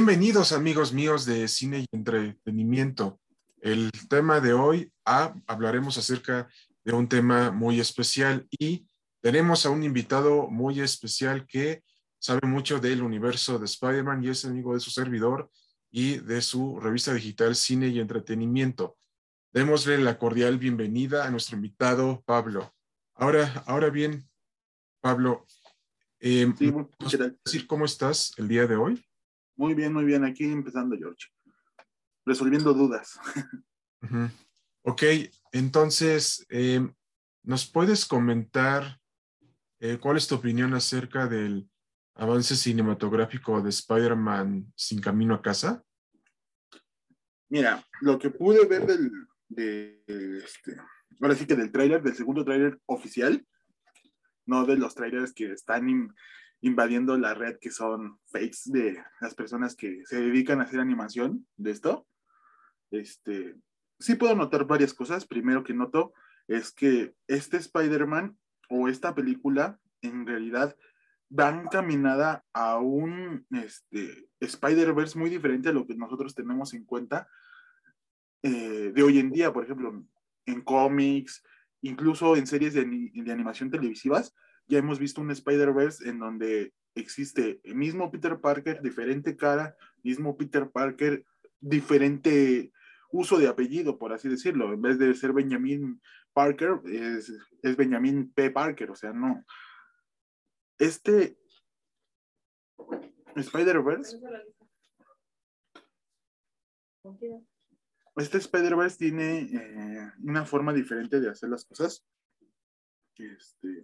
Bienvenidos amigos míos de cine y entretenimiento. El tema de hoy ah, hablaremos acerca de un tema muy especial y tenemos a un invitado muy especial que sabe mucho del universo de Spider-Man y es amigo de su servidor y de su revista digital Cine y Entretenimiento. Démosle la cordial bienvenida a nuestro invitado Pablo. Ahora, ahora bien, Pablo, eh, decir cómo estás el día de hoy? Muy bien, muy bien. Aquí empezando, George. Resolviendo dudas. Ok, entonces, em, ¿nos puedes comentar eh, cuál es tu opinión acerca del avance cinematográfico de Spider-Man sin camino a casa? Mira, lo que pude ver del, de, este, ahora sí que del tráiler, del segundo tráiler oficial, no de los trailers que están invadiendo la red que son fakes de las personas que se dedican a hacer animación de esto. Este, sí puedo notar varias cosas. Primero que noto es que este Spider-Man o esta película en realidad va encaminada a un este, Spider-Verse muy diferente a lo que nosotros tenemos en cuenta eh, de hoy en día, por ejemplo, en cómics, incluso en series de, de animación televisivas, ya hemos visto un Spider-Verse en donde existe el mismo Peter Parker, diferente cara, mismo Peter Parker, diferente uso de apellido, por así decirlo. En vez de ser Benjamin Parker, es, es Benjamin P. Parker, o sea, no. Este Spider-Verse. Este Spider-Verse tiene eh, una forma diferente de hacer las cosas. Este,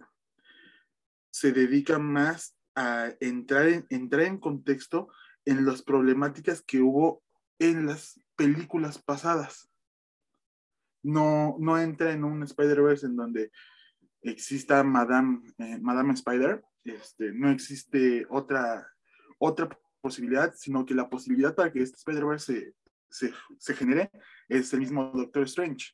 se dedica más a entrar en, entrar en contexto en las problemáticas que hubo en las películas pasadas. No, no entra en un Spider-Verse en donde exista Madame, eh, Madame Spider, este, no existe otra, otra posibilidad, sino que la posibilidad para que este Spider-Verse se, se, genere es el mismo Doctor Strange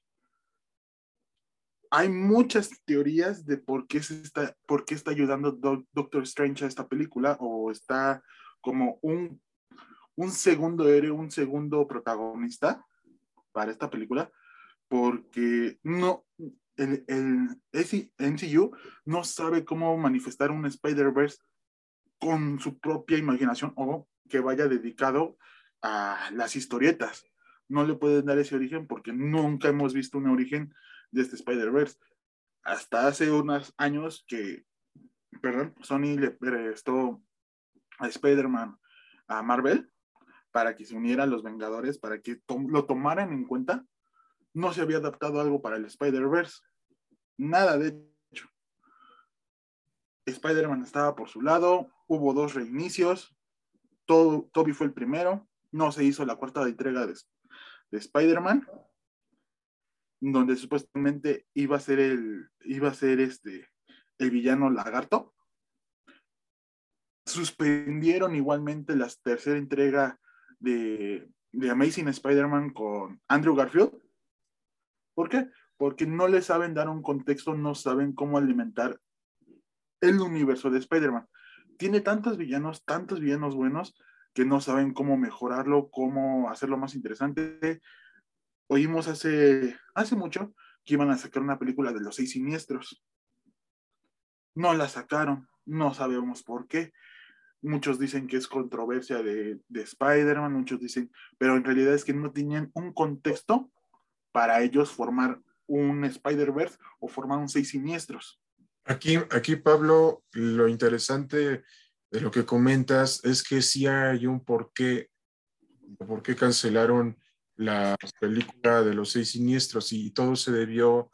hay muchas teorías de por qué, se está, por qué está ayudando Doctor Strange a esta película o está como un, un segundo héroe, un segundo protagonista para esta película, porque no, el, el MCU no sabe cómo manifestar un Spider-Verse con su propia imaginación o que vaya dedicado a las historietas. No le pueden dar ese origen porque nunca hemos visto un origen de este Spider-Verse. Hasta hace unos años que, perdón, Sony le prestó a Spider-Man a Marvel para que se uniera a los Vengadores, para que lo tomaran en cuenta. No se había adaptado algo para el Spider-Verse. Nada, de hecho. Spider-Man estaba por su lado, hubo dos reinicios, Toby fue el primero, no se hizo la cuarta entrega de, de Spider-Man, donde supuestamente iba a ser el, iba a ser este, el villano lagarto. Suspendieron igualmente la tercera entrega de, de Amazing Spider-Man con Andrew Garfield. ¿Por qué? Porque no le saben dar un contexto, no saben cómo alimentar el universo de Spider-Man. Tiene tantos villanos, tantos villanos buenos, que no saben cómo mejorarlo, cómo hacerlo más interesante, oímos hace, hace mucho que iban a sacar una película de los seis siniestros. No la sacaron, no sabemos por qué. Muchos dicen que es controversia de, de Spider-Man, muchos dicen, pero en realidad es que no tenían un contexto para ellos formar un Spider-Verse o formar un seis siniestros. Aquí, aquí, Pablo, lo interesante de lo que comentas es que sí hay un porqué, por qué cancelaron la película de los seis siniestros y todo se debió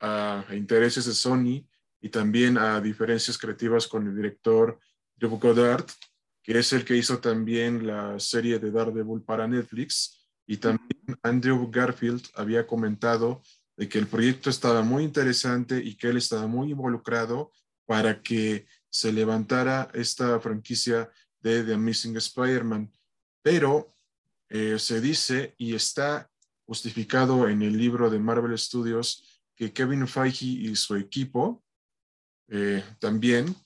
a, intereses de Sony y también a diferencias creativas con el director Drew Goddard, que es el que hizo también la serie de Daredevil para Netflix. Y también Andrew Garfield había comentado de que el proyecto estaba muy interesante y que él estaba muy involucrado para que se levantara esta franquicia de The Amazing Spider-Man. Pero eh, se dice y está justificado en el libro de Marvel Studios que Kevin Feige y su equipo eh, también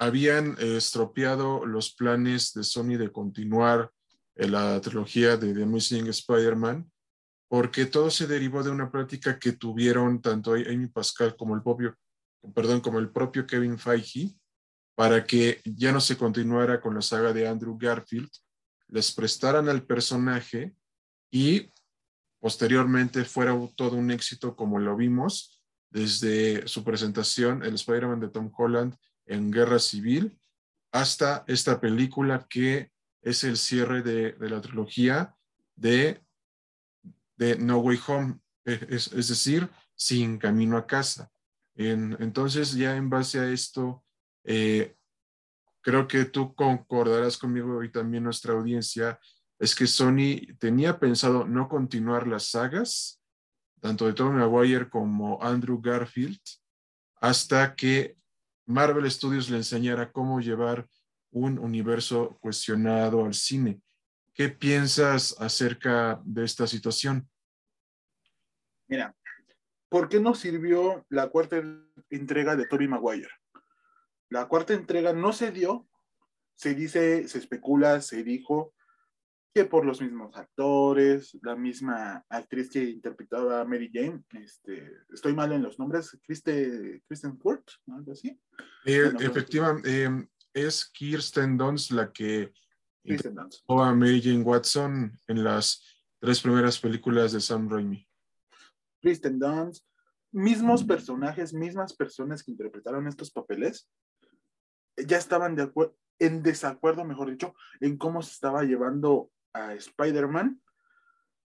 habían estropeado los planes de Sony de continuar la trilogía de The Amazing Spider-Man, porque todo se derivó de una práctica que tuvieron tanto Amy Pascal como el propio, perdón, como el propio Kevin Feige, para que ya no se continuara con la saga de Andrew Garfield, les prestaran al personaje y posteriormente fuera todo un éxito como lo vimos desde su presentación, el Spider-Man de Tom Holland en Guerra Civil, hasta esta película que es el cierre de, la trilogía de, de, No Way Home, e, es, decir, Sin Camino a Casa. entonces, ya en base a esto, eh, creo que tú concordarás conmigo y también nuestra audiencia, es que Sony tenía pensado no continuar las sagas, tanto de Tom Maguire como Andrew Garfield, hasta que Marvel Studios le enseñara cómo llevar un universo cuestionado al cine. ¿Qué piensas acerca de esta situación? Mira, ¿por qué no sirvió la cuarta entrega de Tobey Maguire? La cuarta entrega no se dio, se dice, se especula, se dijo que por los mismos actores, la misma actriz que interpretaba a Mary Jane, este, estoy mal en los nombres, Kristen, Kristen Ford, algo así. Eh, efectivamente, em, es Kirsten Dunst la que interpretó a Mary Jane Watson en las tres primeras películas de Sam Raimi. Kristen Dunst, mismos personajes, mismas personas que interpretaron estos papeles, ya estaban de en desacuerdo, mejor dicho, en cómo se estaba llevando a Spider-Man.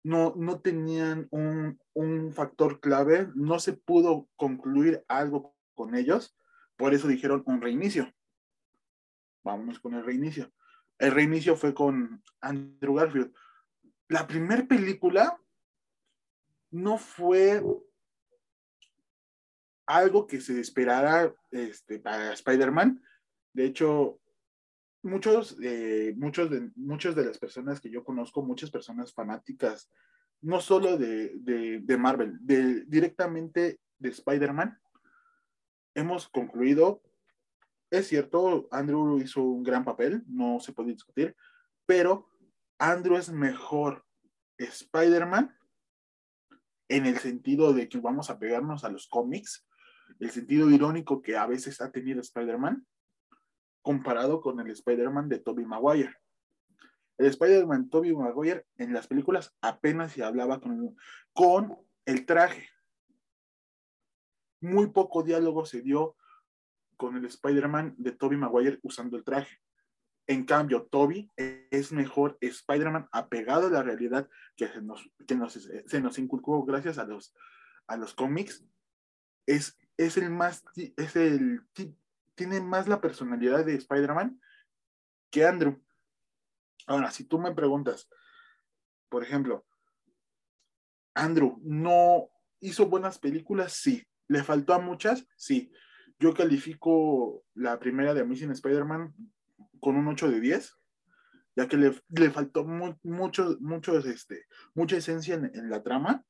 No, no tenían un, un factor clave, no se pudo concluir algo con ellos, por eso dijeron un reinicio vámonos con el reinicio. El reinicio fue con Andrew Garfield. La primera película no fue algo que se esperara este, para Spider-Man. De hecho, muchos, eh, muchos, de, muchas de las personas que yo conozco, muchas personas fanáticas, no solo de, de Marvel, de, directamente de Spider-Man, hemos concluido es cierto, Andrew hizo un gran papel, no se puede discutir, pero Andrew es mejor Spider-Man en el sentido de que vamos a pegarnos a los cómics, el sentido irónico que a veces ha tenido Spider-Man, comparado con el Spider-Man de Tobey Maguire. El Spider-Man Tobey Maguire en las películas apenas se hablaba con, con el traje. Muy poco diálogo se dio con el Spider-Man de Tobey Maguire usando el traje. En cambio, Toby es mejor Spider-Man apegado a la realidad que se nos, que nos, se nos inculcó gracias a los, a los cómics. Es, es el más, es el, tiene más la personalidad de Spider-Man que Andrew. Ahora, si tú me preguntas, por ejemplo, Andrew no hizo buenas películas, sí. ¿Le faltó a muchas? Sí. Yo califico la primera de Amazing Spider-Man con un 8 de 10, ya que le, faltó mucho, mucho, este, mucha esencia en, la trama.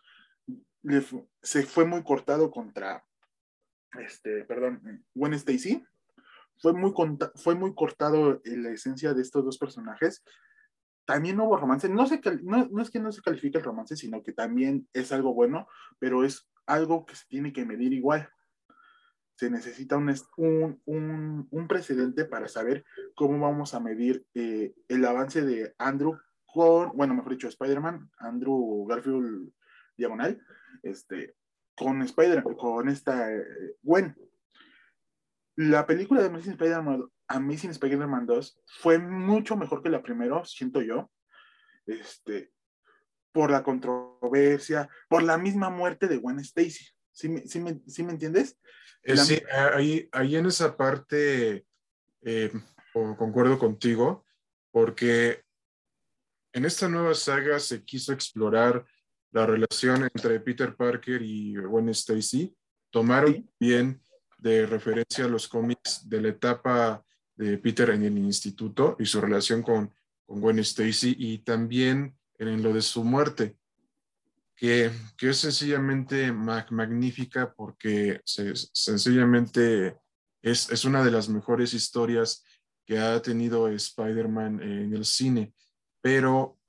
se fue muy cortado contra, este, perdón, Gwen Stacy. Fue muy, fue muy cortado en la esencia de estos dos personajes. También hubo romance. No, se, no, no es que no se califique el romance, sino que también es algo bueno, pero es algo que se tiene que medir igual se necesita un, un, un, precedente para saber cómo vamos a medir eh, el avance de Andrew con, bueno, mejor dicho, Spider-Man, Andrew Garfield diagonal, este, con Spider con esta eh, Gwen. La película de Amazing Spider-Man Amazing Spider-Man 2 fue mucho mejor que la primera, siento yo. Este, por la controversia, por la misma muerte de Gwen Stacy. ¿Sí me, sí me, ¿sí me entiendes? Eh, sí, ahí, ahí en esa parte eh, concuerdo contigo, porque en esta nueva saga se quiso explorar la relación entre Peter Parker y Gwen Stacy. Tomaron bien de referencia a los cómics de la etapa de Peter en el instituto y su relación con, con Gwen Stacy y también en lo de su muerte que, es sencillamente magnífica porque sencillamente es, es una de las mejores historias que ha tenido Spider-Man en el cine, pero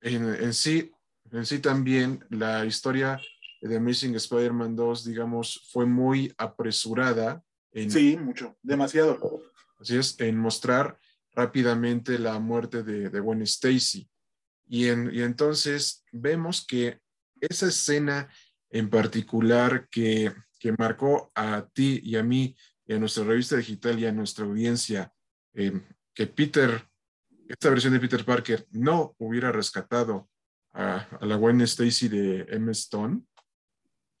en, en, sí, en sí también la historia de Amazing Spider-Man 2, digamos, fue muy apresurada. En, sí, mucho, demasiado. Así es, en mostrar rápidamente la muerte de, de Gwen Stacy. Y, en, y entonces vemos que esa escena en particular que, que marcó a ti y a mí y a nuestra revista digital y a nuestra audiencia, eh, que Peter, esta versión de Peter Parker no hubiera rescatado a, a la Gwen Stacy de M. Stone,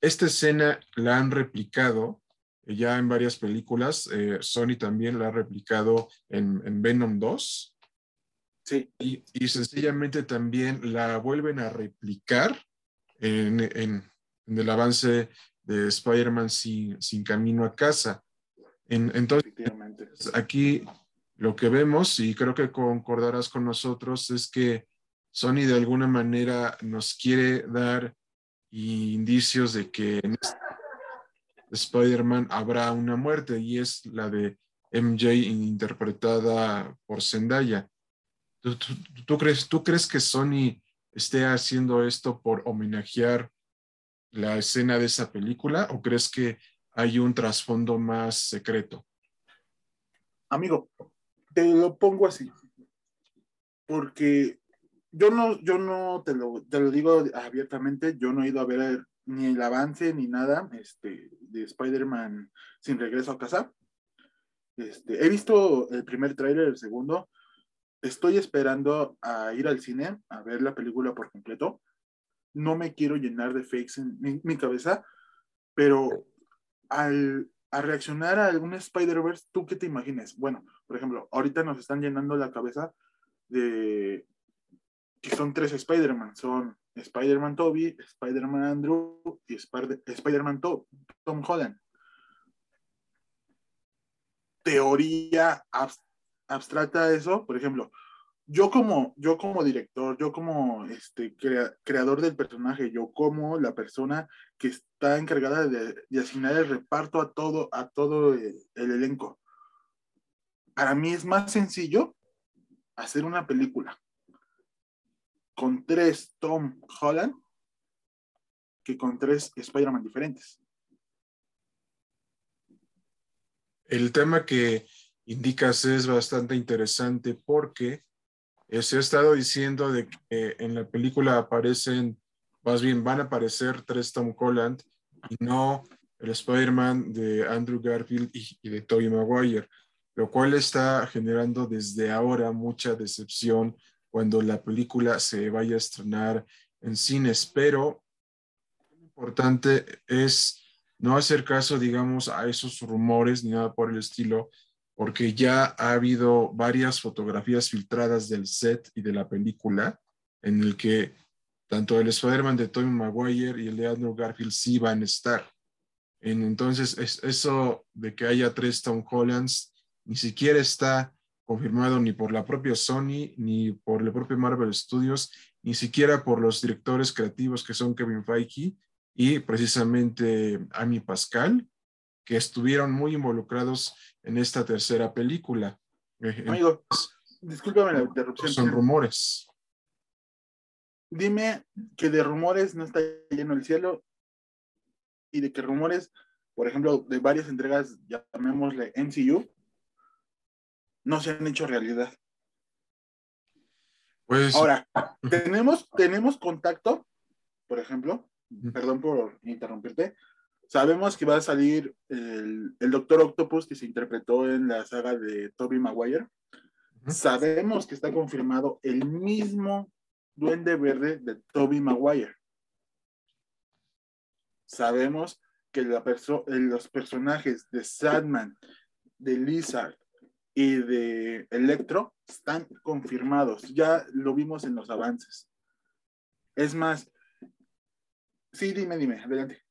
esta escena la han replicado ya en varias películas. Eh, Sony también la ha replicado en, en Venom 2. Sí. Y, y, sencillamente también la vuelven a replicar en, en, en el avance de Spider-Man sin, sin, camino a casa. En, entonces, aquí lo que vemos, y creo que concordarás con nosotros, es que Sony de alguna manera nos quiere dar indicios de que en este Spider-Man habrá una muerte y es la de MJ interpretada por Zendaya. ¿Tú, tú, crees, ¿Tú crees que Sony esté haciendo esto por homenajear la escena de esa película o crees que hay un trasfondo más secreto? Amigo, te lo pongo así, porque yo no, yo no te lo, te lo digo abiertamente, yo no he ido a ver ni el avance ni nada este, de Spider-Man sin regreso a casa. Este, he visto el primer tráiler, el segundo. Estoy esperando a ir al cine a ver la película por completo. No me quiero llenar de fakes en mi, mi cabeza, pero al a reaccionar a algún Spider-Verse, ¿tú qué te imaginas? Bueno, por ejemplo, ahorita nos están llenando la cabeza de que son tres Spider-Man, son Spider-Man Toby, Spider-Man Andrew y Spider-Man Tom, Tom Holland. Teoría abstracta eso, por ejemplo, yo como, yo como director, yo como este, creador del personaje, yo como la persona que está encargada de, de asignar el reparto a todo, a todo el elenco. Para mí es más sencillo hacer una película con tres Tom Holland que con tres Spider-Man diferentes. El tema que indicas es bastante interesante porque se ha estado diciendo de que en la película aparecen, más bien van a aparecer tres Tom Holland y no el Spider-Man de Andrew Garfield y, y de Tobey Maguire, lo cual está generando desde ahora mucha decepción cuando la película se vaya a estrenar en cines, pero lo importante es no hacer caso, digamos, a esos rumores ni nada por el estilo, porque ya ha habido varias fotografías filtradas del set y de la película en el que tanto el Spider-Man de Tobey Maguire y el de Andrew Garfield sí van a estar. entonces, es, eso de que haya tres Tom Hollands ni siquiera está confirmado ni por la propia Sony, ni por el propio Marvel Studios, ni siquiera por los directores creativos que son Kevin Feige y precisamente Amy Pascal, que estuvieron muy involucrados en esta tercera película. Eh, Amigo, discúlpame la interrupción. Son rumores. Dime que de rumores no está lleno el cielo y de que rumores, por ejemplo, de varias entregas, llamémosle MCU, no se han hecho realidad. Pues, Ahora, tenemos, tenemos contacto, por ejemplo, perdón por interrumpirte, sabemos que va a salir el, el, Doctor Octopus que se interpretó en la saga de Toby Maguire. Sabemos que está confirmado el mismo Duende Verde de Toby Maguire. Sabemos que la perso los personajes de Sadman, de Lizard, y de Electro están confirmados. Ya lo vimos en los avances. Es más, sí, dime, dime, adelante.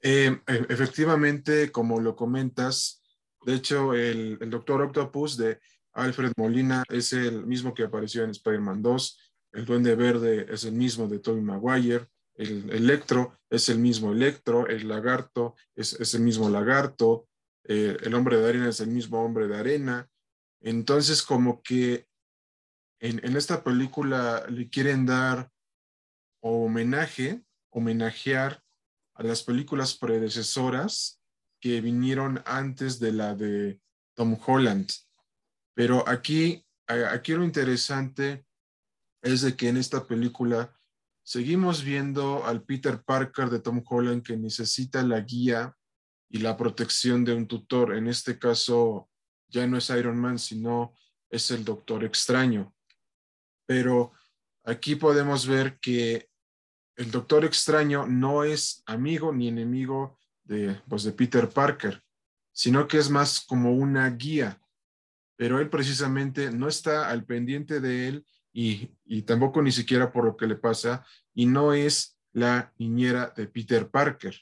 Eh, e, efectivamente, como lo comentas, de hecho, el, el, Doctor Octopus de Alfred Molina es el mismo que apareció en Spider-Man 2. El Duende Verde es el mismo de Tobey Maguire. El Electro es el mismo Electro. El Lagarto es, es el mismo Lagarto. eh, el hombre de arena es el mismo hombre de arena. Entonces, como que en, en esta película le quieren dar homenaje, homenajear a las películas predecesoras que vinieron antes de la de Tom Holland. Pero aquí, aquí lo interesante es de que en esta película seguimos viendo al Peter Parker de Tom Holland que necesita la guía y la protección de un tutor. En este caso ya no es Iron Man, sino es el Doctor Extraño. Pero aquí podemos ver que el Doctor Extraño no es amigo ni enemigo de, pues, de Peter Parker, sino que es más como una guía. Pero él precisamente no está al pendiente de él y, y tampoco ni siquiera por lo que le pasa y no es la niñera de Peter Parker,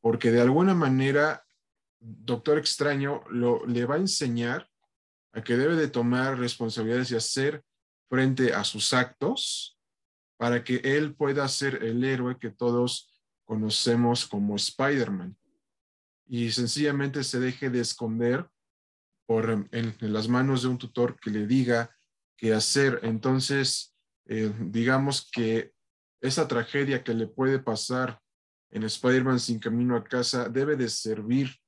porque de alguna manera Doctor Extraño lo, le va a enseñar a que debe de tomar responsabilidades y hacer frente a sus actos para que él pueda ser el héroe que todos conocemos como Spider-Man. Y sencillamente se deje de esconder por, en, las manos de un tutor que le diga qué hacer. Entonces, eh, digamos que esa tragedia que le puede pasar en Spider-Man sin camino a casa debe de servir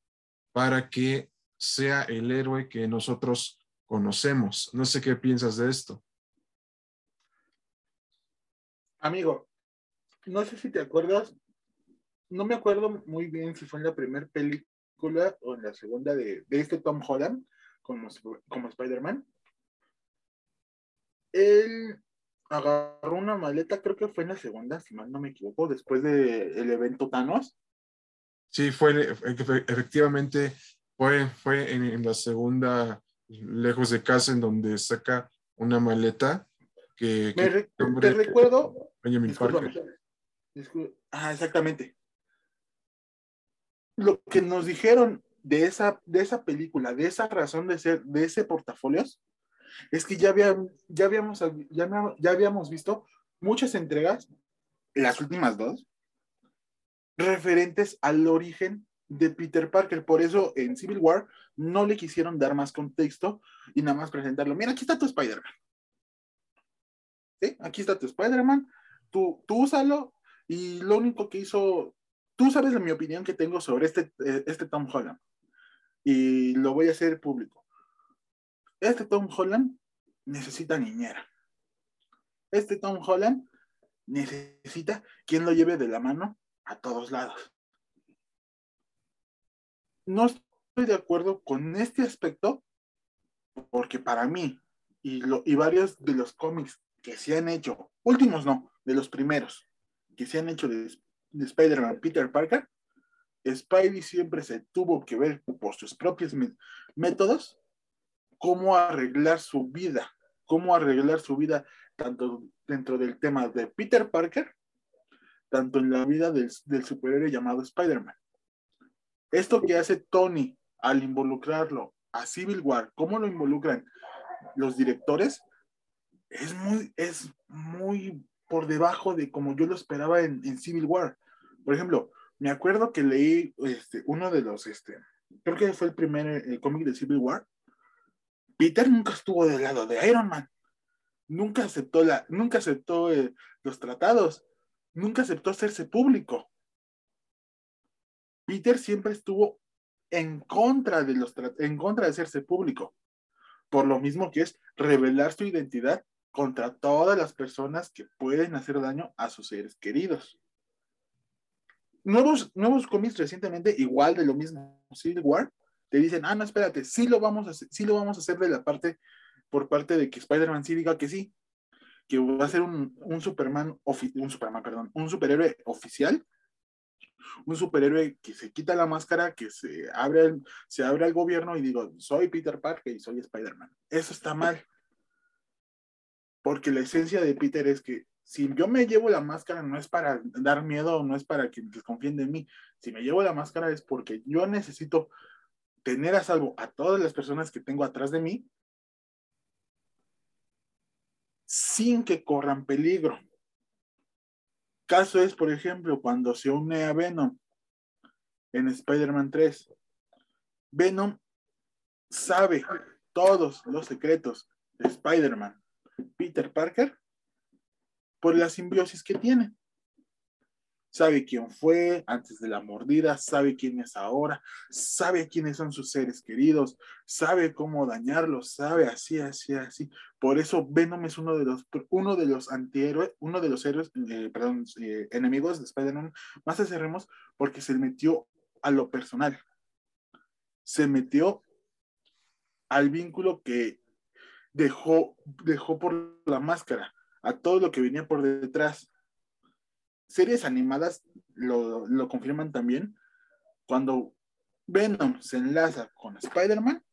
para que sea el héroe que nosotros conocemos. No sé qué piensas de esto. Amigo, no sé si te acuerdas, no me acuerdo muy bien si fue en la primera película o en la segunda de, de este Tom Holland como, como Spider-Man. Él agarró una maleta, creo que fue en la segunda, si mal no me equivoco, después del el evento Thanos. Sí, fue efectivamente, fue, fue en, en la segunda, lejos de casa, en donde saca una maleta que, Me re te recuerdo. Benjamin Parker. Ah, exactamente. Lo que nos dijeron de esa, de esa película, de esa razón de ser, de ese portafolios, es que ya, había, ya, habíamos, ya, ya habíamos visto muchas entregas, las últimas dos, referentes al origen de Peter Parker. Por eso en Civil War no le quisieron dar más contexto y nada más presentarlo. Mira, aquí está tu Spider-Man. Aquí está tu Spider-Man. Tú, tú úsalo y lo único que hizo, tú sabes de mi opinión que tengo sobre este, este Tom Holland y lo voy a hacer público. Este Tom Holland necesita niñera. Este Tom Holland necesita quien lo lleve de la mano todos lados. No estoy de acuerdo con este aspecto porque para mí y varios de los cómics que se han hecho, últimos no, de los primeros que se han hecho de, de Spider-Man Peter Parker, Spidey siempre se tuvo que ver por sus propios métodos cómo arreglar su vida, cómo arreglar su vida tanto dentro del tema de Peter Parker, tanto en la vida del, del superhéroe llamado Spider-Man. Esto que hace Tony al involucrarlo a Civil War, cómo lo involucran los directores, es muy, es muy por debajo de como yo lo esperaba en, en Civil War. Por ejemplo, me acuerdo que leí este, uno de los, este, creo que fue el primer el cómic de Civil War. Peter nunca estuvo del lado de Iron Man. Nunca aceptó, la, nunca aceptó eh, los tratados. Nunca aceptó hacerse público. Peter siempre estuvo en contra de los en contra de hacerse público. Por lo mismo que es revelar su identidad contra todas las personas que pueden hacer daño a sus seres queridos nuevos, nuevos cómics recientemente, igual de lo mismo, Civil War, te dicen, ah, no, espérate, sí lo vamos a hacer, sí lo vamos a hacer de la parte, por parte de que Spider-Man sí diga que sí, que va a ser un, un Superman, un Superman, perdón, un superhéroe oficial, un superhéroe que se quita la máscara, que se abre, el, se abre al gobierno y digo, soy Peter Parker y soy Spider-Man. Eso está mal. Porque la esencia de Peter es que si yo me llevo la máscara no es para dar miedo, no es para que desconfíen de mí. Si me llevo la máscara es porque yo necesito tener a salvo a todas las personas que tengo atrás de mí sin que corran peligro. Caso es, por ejemplo, cuando se une a Venom en Spider-Man 3. Venom sabe todos los secretos de Spider-Man, Peter Parker, por la simbiosis que tiene sabe quién fue antes de la mordida, sabe quién es ahora, sabe quiénes son sus seres queridos, sabe cómo dañarlos, sabe así, así, así. Por eso Venom es uno de los, uno de los antihéroes, uno de los héroes, eh, perdón, eh, enemigos de Spider-Man más acerremos porque se metió a lo personal. Se metió al vínculo que dejó, dejó por la máscara, a todo lo que venía por detrás series animadas lo, confirman también. Cuando Venom se enlaza con Spider-Man,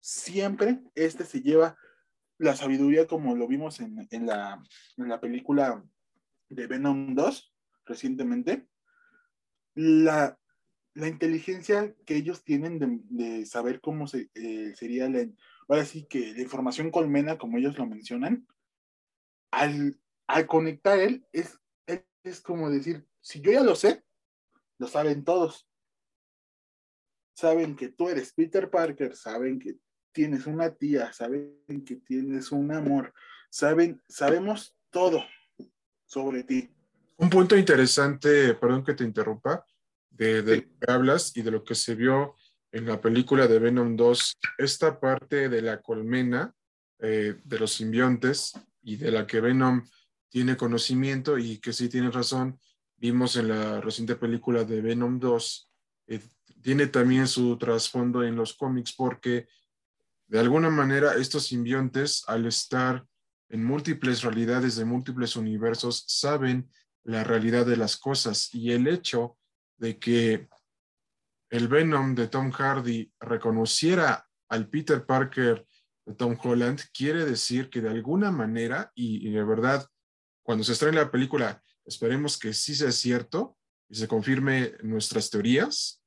siempre este se lleva la sabiduría como lo vimos en, la, película de Venom 2 recientemente. La, inteligencia que ellos tienen de, saber cómo se, eh, sería la, ahora sí que la información colmena, como ellos lo mencionan, al, al conectar él, es es como decir, si yo ya lo sé, lo saben todos. Saben que tú eres Peter Parker, saben que tienes una tía, saben que tienes un amor, saben, sabemos todo sobre ti. Un punto interesante, perdón que te interrumpa, de, lo que hablas y de lo que se vio en la película de Venom 2, esta parte de la colmena eh, de los simbiontes y de la que Venom tiene conocimiento y que sí tiene razón. Vimos en la reciente película de Venom 2, eh, tiene también su trasfondo en los cómics porque de alguna manera estos simbiontes, al estar en múltiples realidades de múltiples universos, saben la realidad de las cosas y el hecho de que el Venom de Tom Hardy reconociera al Peter Parker de Tom Holland quiere decir que de alguna manera, y de verdad cuando se estrene la película, esperemos que sí sea cierto y se confirme nuestras teorías,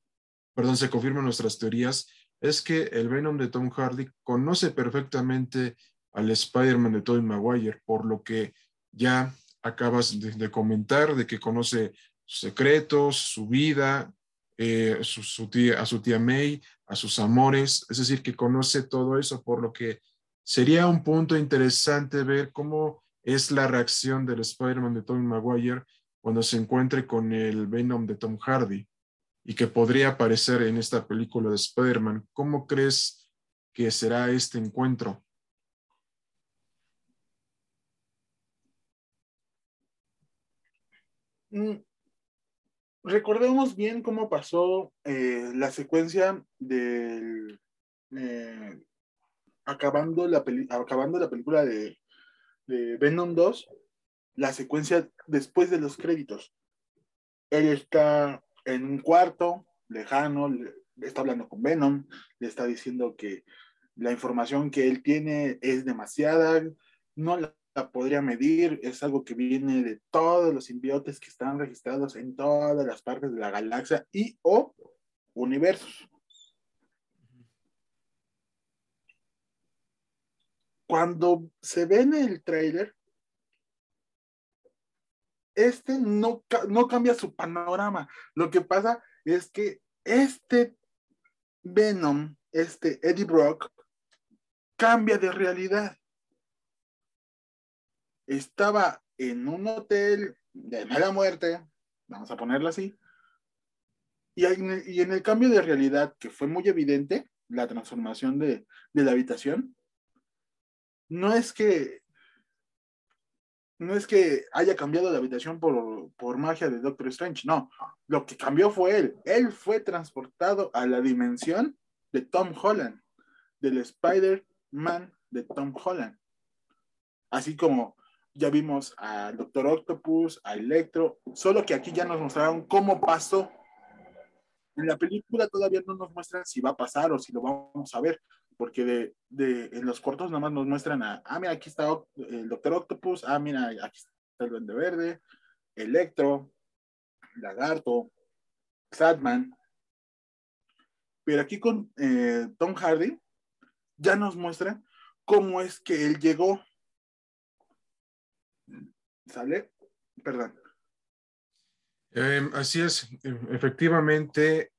perdón, se confirmen nuestras teorías, es que el Venom de Tom Hardy conoce perfectamente al Spider-Man de Tobey Maguire, por lo que ya acabas de, comentar, de que conoce sus secretos, su vida, eh, a su tía May, a sus amores, es decir, que conoce todo eso, por lo que sería un punto interesante ver cómo es la reacción del Spider-Man de Tobey Maguire cuando se encuentre con el Venom de Tom Hardy y que podría aparecer en esta película de Spider-Man. ¿Cómo crees que será este encuentro? Mm, recordemos bien cómo pasó eh, la secuencia del eh, acabando, la acabando la película de de Venom 2, la secuencia después de los créditos. Él está en un cuarto lejano, le, está hablando con Venom, le está diciendo que la información que él tiene es demasiada, no la, podría medir, es algo que viene de todos los simbiotes que están registrados en todas las partes de la galaxia y o universos. Cuando se ve en el trailer, este no, no cambia su panorama. Lo que pasa es que este Venom, este Eddie Brock, cambia de realidad. Estaba en un hotel de mala muerte, vamos a ponerlo así, y en, el, cambio de realidad, que fue muy evidente, la transformación de, de la habitación, no es que no es que haya cambiado de habitación por, magia de Doctor Strange, no. Lo que cambió fue él. Él fue transportado a la dimensión de Tom Holland, del Spider-Man de Tom Holland. Así como ya vimos al Doctor Octopus, a Electro, solo que aquí ya nos mostraron cómo pasó. En la película todavía no nos muestran si va a pasar o si lo vamos a ver, porque de, de, en los cortos nada más nos muestran a, ah, mira, aquí está el Doctor Octopus, ah, mira, aquí está el Duende Verde, Electro, Lagarto, Sadman. Pero aquí con eh, Tom Hardy ya nos muestra cómo es que él llegó. ¿Sale? Perdón. Em, así es, efectivamente,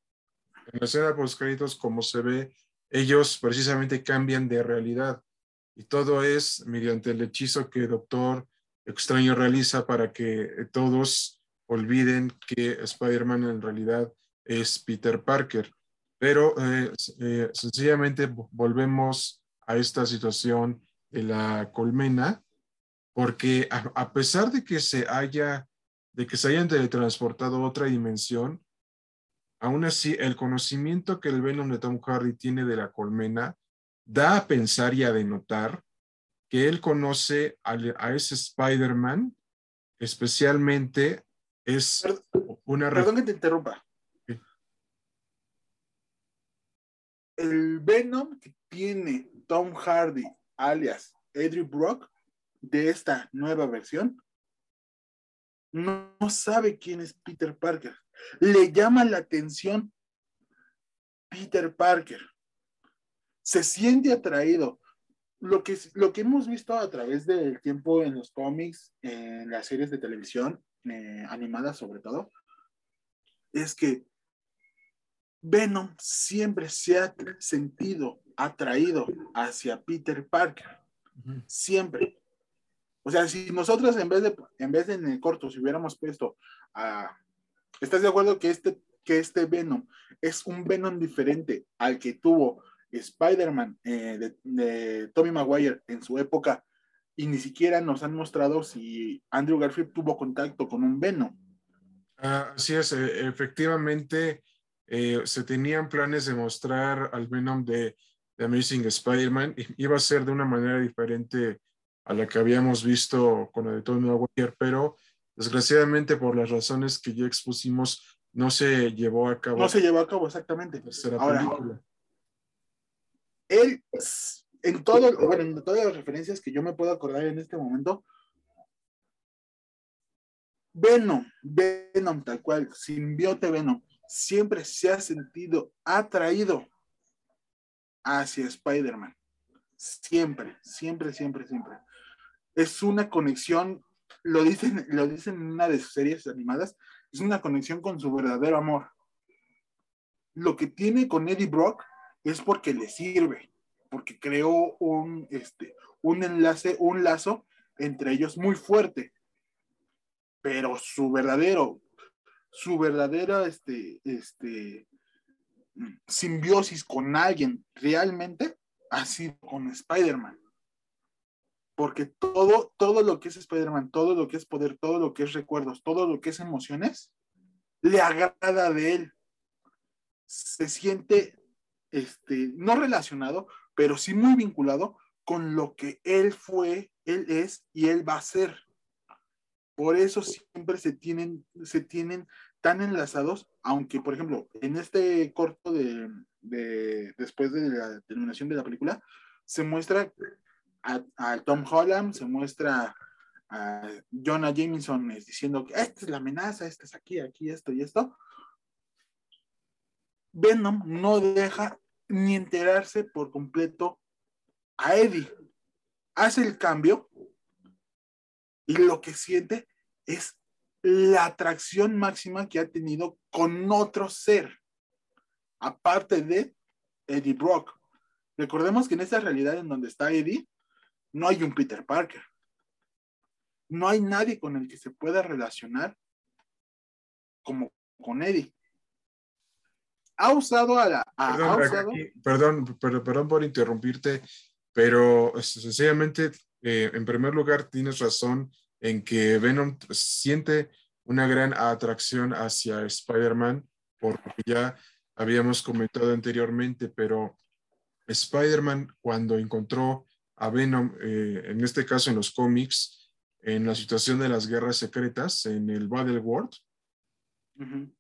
En la escena post créditos, como se ve, ellos precisamente cambian de realidad y todo es mediante el hechizo que Doctor Extraño realiza para que todos olviden que Spider-Man en realidad es Peter Parker. Pero eh, eh, sencillamente volvemos a esta situación de la colmena, porque a, pesar de que se haya, de que se hayan teletransportado a otra dimensión, aún así el conocimiento que el Venom de Tom Hardy tiene de la colmena da a pensar y a denotar que él conoce a, a ese Spider-Man, especialmente es una... Perdón que te interrumpa. El Venom que tiene Tom Hardy, alias Eddie Brock, de esta nueva versión, no, sabe quién es Peter Parker. Le llama la atención Peter Parker. Se siente atraído. Lo que, lo que hemos visto a través del tiempo en los cómics, en las series de televisión, eh, animadas sobre todo, es que Venom siempre se ha sentido atraído hacia Peter Parker. Siempre. O sea, si nosotros en vez de, en vez de en el corto, si hubiéramos puesto a... ¿Estás de acuerdo que este, que este Venom es un Venom diferente al que tuvo Spider-Man eh, de, Tobey Maguire en su época y ni siquiera nos han mostrado si Andrew Garfield tuvo contacto con un Venom? Ah, es, e, efectivamente eh, se tenían planes de mostrar al Venom de, de Amazing Spider-Man. Iba a ser de una manera diferente a la que habíamos visto con el de Tony Maguire, pero desgraciadamente por las razones que ya expusimos, no se llevó a cabo. No se llevó a cabo, exactamente. Ahora, él, en todo, bueno, en todas las referencias que yo me puedo acordar en este momento, Venom, Venom tal cual, simbiote Venom, siempre se ha sentido atraído hacia Spider-Man. Siempre, siempre, siempre, siempre. Es una conexión, lo dicen, lo dicen en una de sus series animadas, es una conexión con su verdadero amor. Lo que tiene con Eddie Brock es porque le sirve, porque creó un, este, un enlace, un lazo entre ellos muy fuerte. Pero su verdadero su verdadera este, este, simbiosis con alguien realmente ha sido con Spider-Man. Porque todo, todo lo que es Spider-Man, todo lo que es poder, todo lo que es recuerdos, todo lo que es emociones, le agrada de él. Se siente, este, no relacionado, pero sí muy vinculado con lo que él fue, él es y él va a ser. Por eso siempre se tienen, se tienen tan enlazados, aunque, por ejemplo, en este corto de, después de la terminación de la película, se muestra a, Tom Holland, se muestra a Jonah Jameson diciendo que esta es la amenaza, esta es aquí, aquí, esto y esto. Venom no deja ni enterarse por completo a Eddie. Hace el cambio y lo que siente es la atracción máxima que ha tenido con otro ser, aparte de Eddie Brock. Recordemos que en esta realidad en donde está Eddie, no hay un Peter Parker. No hay nadie con el que se pueda relacionar como con Eddie. Ha usado a la... perdón, perdón, por interrumpirte, pero sencillamente, eh, en primer lugar, tienes razón en que Venom siente una gran atracción hacia Spider-Man, por lo que ya habíamos comentado anteriormente, pero Spider-Man cuando encontró a Venom, eh, en este caso en los cómics, en la situación de las guerras secretas, en el Battle World,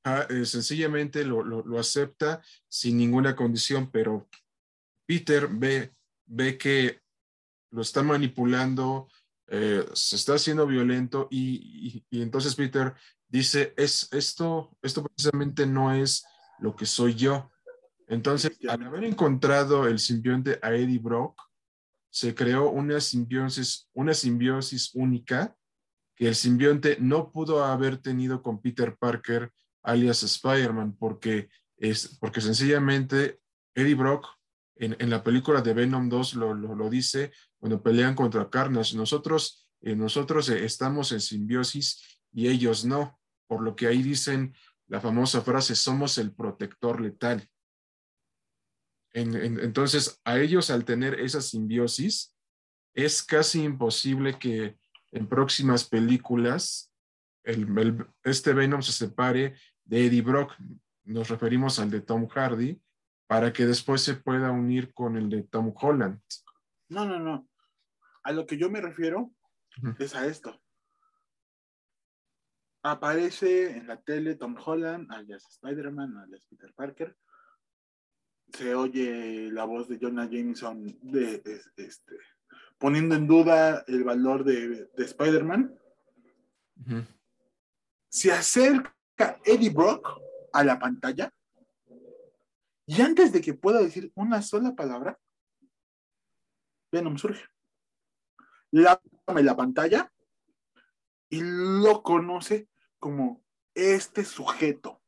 ah, eh, sencillamente lo, lo, acepta sin ninguna condición, pero Peter ve, ve que lo está manipulando, eh, se está haciendo violento y, entonces Peter dice, es, esto, esto precisamente no es lo que soy yo. Entonces, al haber encontrado el simbionte a Eddie Brock, se creó una simbiosis, una simbiosis única que el simbionte no pudo haber tenido con Peter Parker, alias Spider-Man, porque porque sencillamente Eddie Brock en, la película de Venom 2 lo, dice cuando pelean contra Carnage. Nosotros, eh, nosotros eh, estamos en simbiosis y ellos no, por lo que ahí dicen la famosa frase, somos el protector letal. Entonces, a ellos al tener esa simbiosis, es casi imposible que en próximas películas este Venom se separe de Eddie Brock. Nos referimos al de Tom Hardy, para que después se pueda unir con el de Tom Holland. No, no, no. A lo que yo me refiero es a esto. Aparece en la tele Tom Holland, alias Spider-Man, alias Peter Parker. Se oye la voz de Jonah Jameson de, este, poniendo en duda el valor de, Spider-Man. Se acerca Eddie Brock a la pantalla y antes de que pueda decir una sola palabra, Venom surge. Lame la pantalla y lo conoce como este sujeto.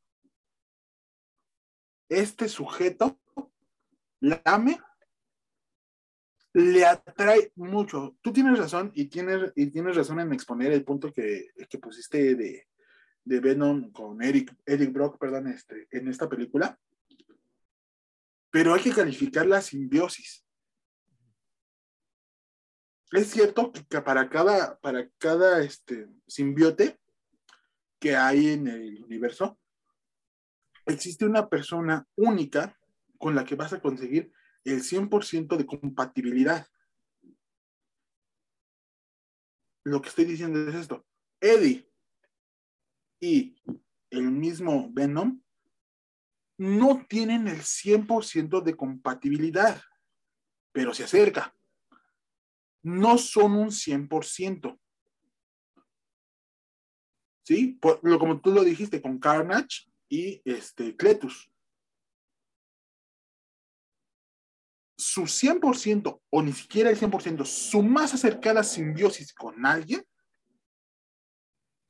Este sujeto lame le atrae mucho. Tú tienes razón y tienes, y tienes razón en exponer el punto que, pusiste de, de, Venom con Eric, Eric Brock, perdón, este, en esta película pero hay que calificar la simbiosis. Es cierto que para cada, para cada este, simbiote que hay en el universo, existe una persona única con la que vas a conseguir el 100% de compatibilidad. Lo que estoy diciendo es esto. Eddie y el mismo Venom no tienen el 100% de compatibilidad, pero se acerca. No son un 100%. ¿Sí? lo, como tú lo dijiste con Carnage y este, Cletus. Su 100% o ni siquiera el 100%, su más acercada simbiosis con alguien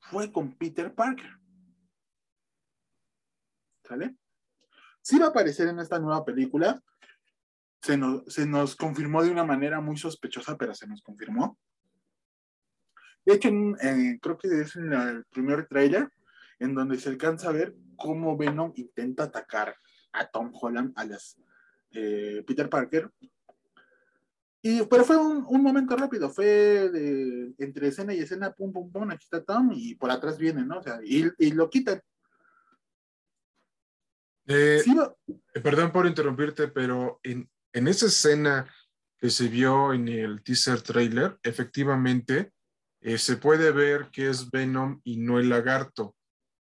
fue con Peter Parker. ¿Sale? sí va a aparecer en esta nueva película. Se nos, confirmó de una manera muy sospechosa, pero se nos confirmó. De hecho, creo que es en el primer tráiler en donde se alcanza a ver cómo Venom intenta atacar a Tom Holland, a las eh, Peter Parker. Y, pero fue un, momento rápido, fue de, entre escena y escena, pum, pum, pum, aquí está Tom y por atrás viene, ¿no? O sea, y, y lo quitan. Eh, eh, perdón por interrumpirte, pero en, esa escena que se vio en el teaser trailer, efectivamente eh, se puede ver que es Venom y no el lagarto,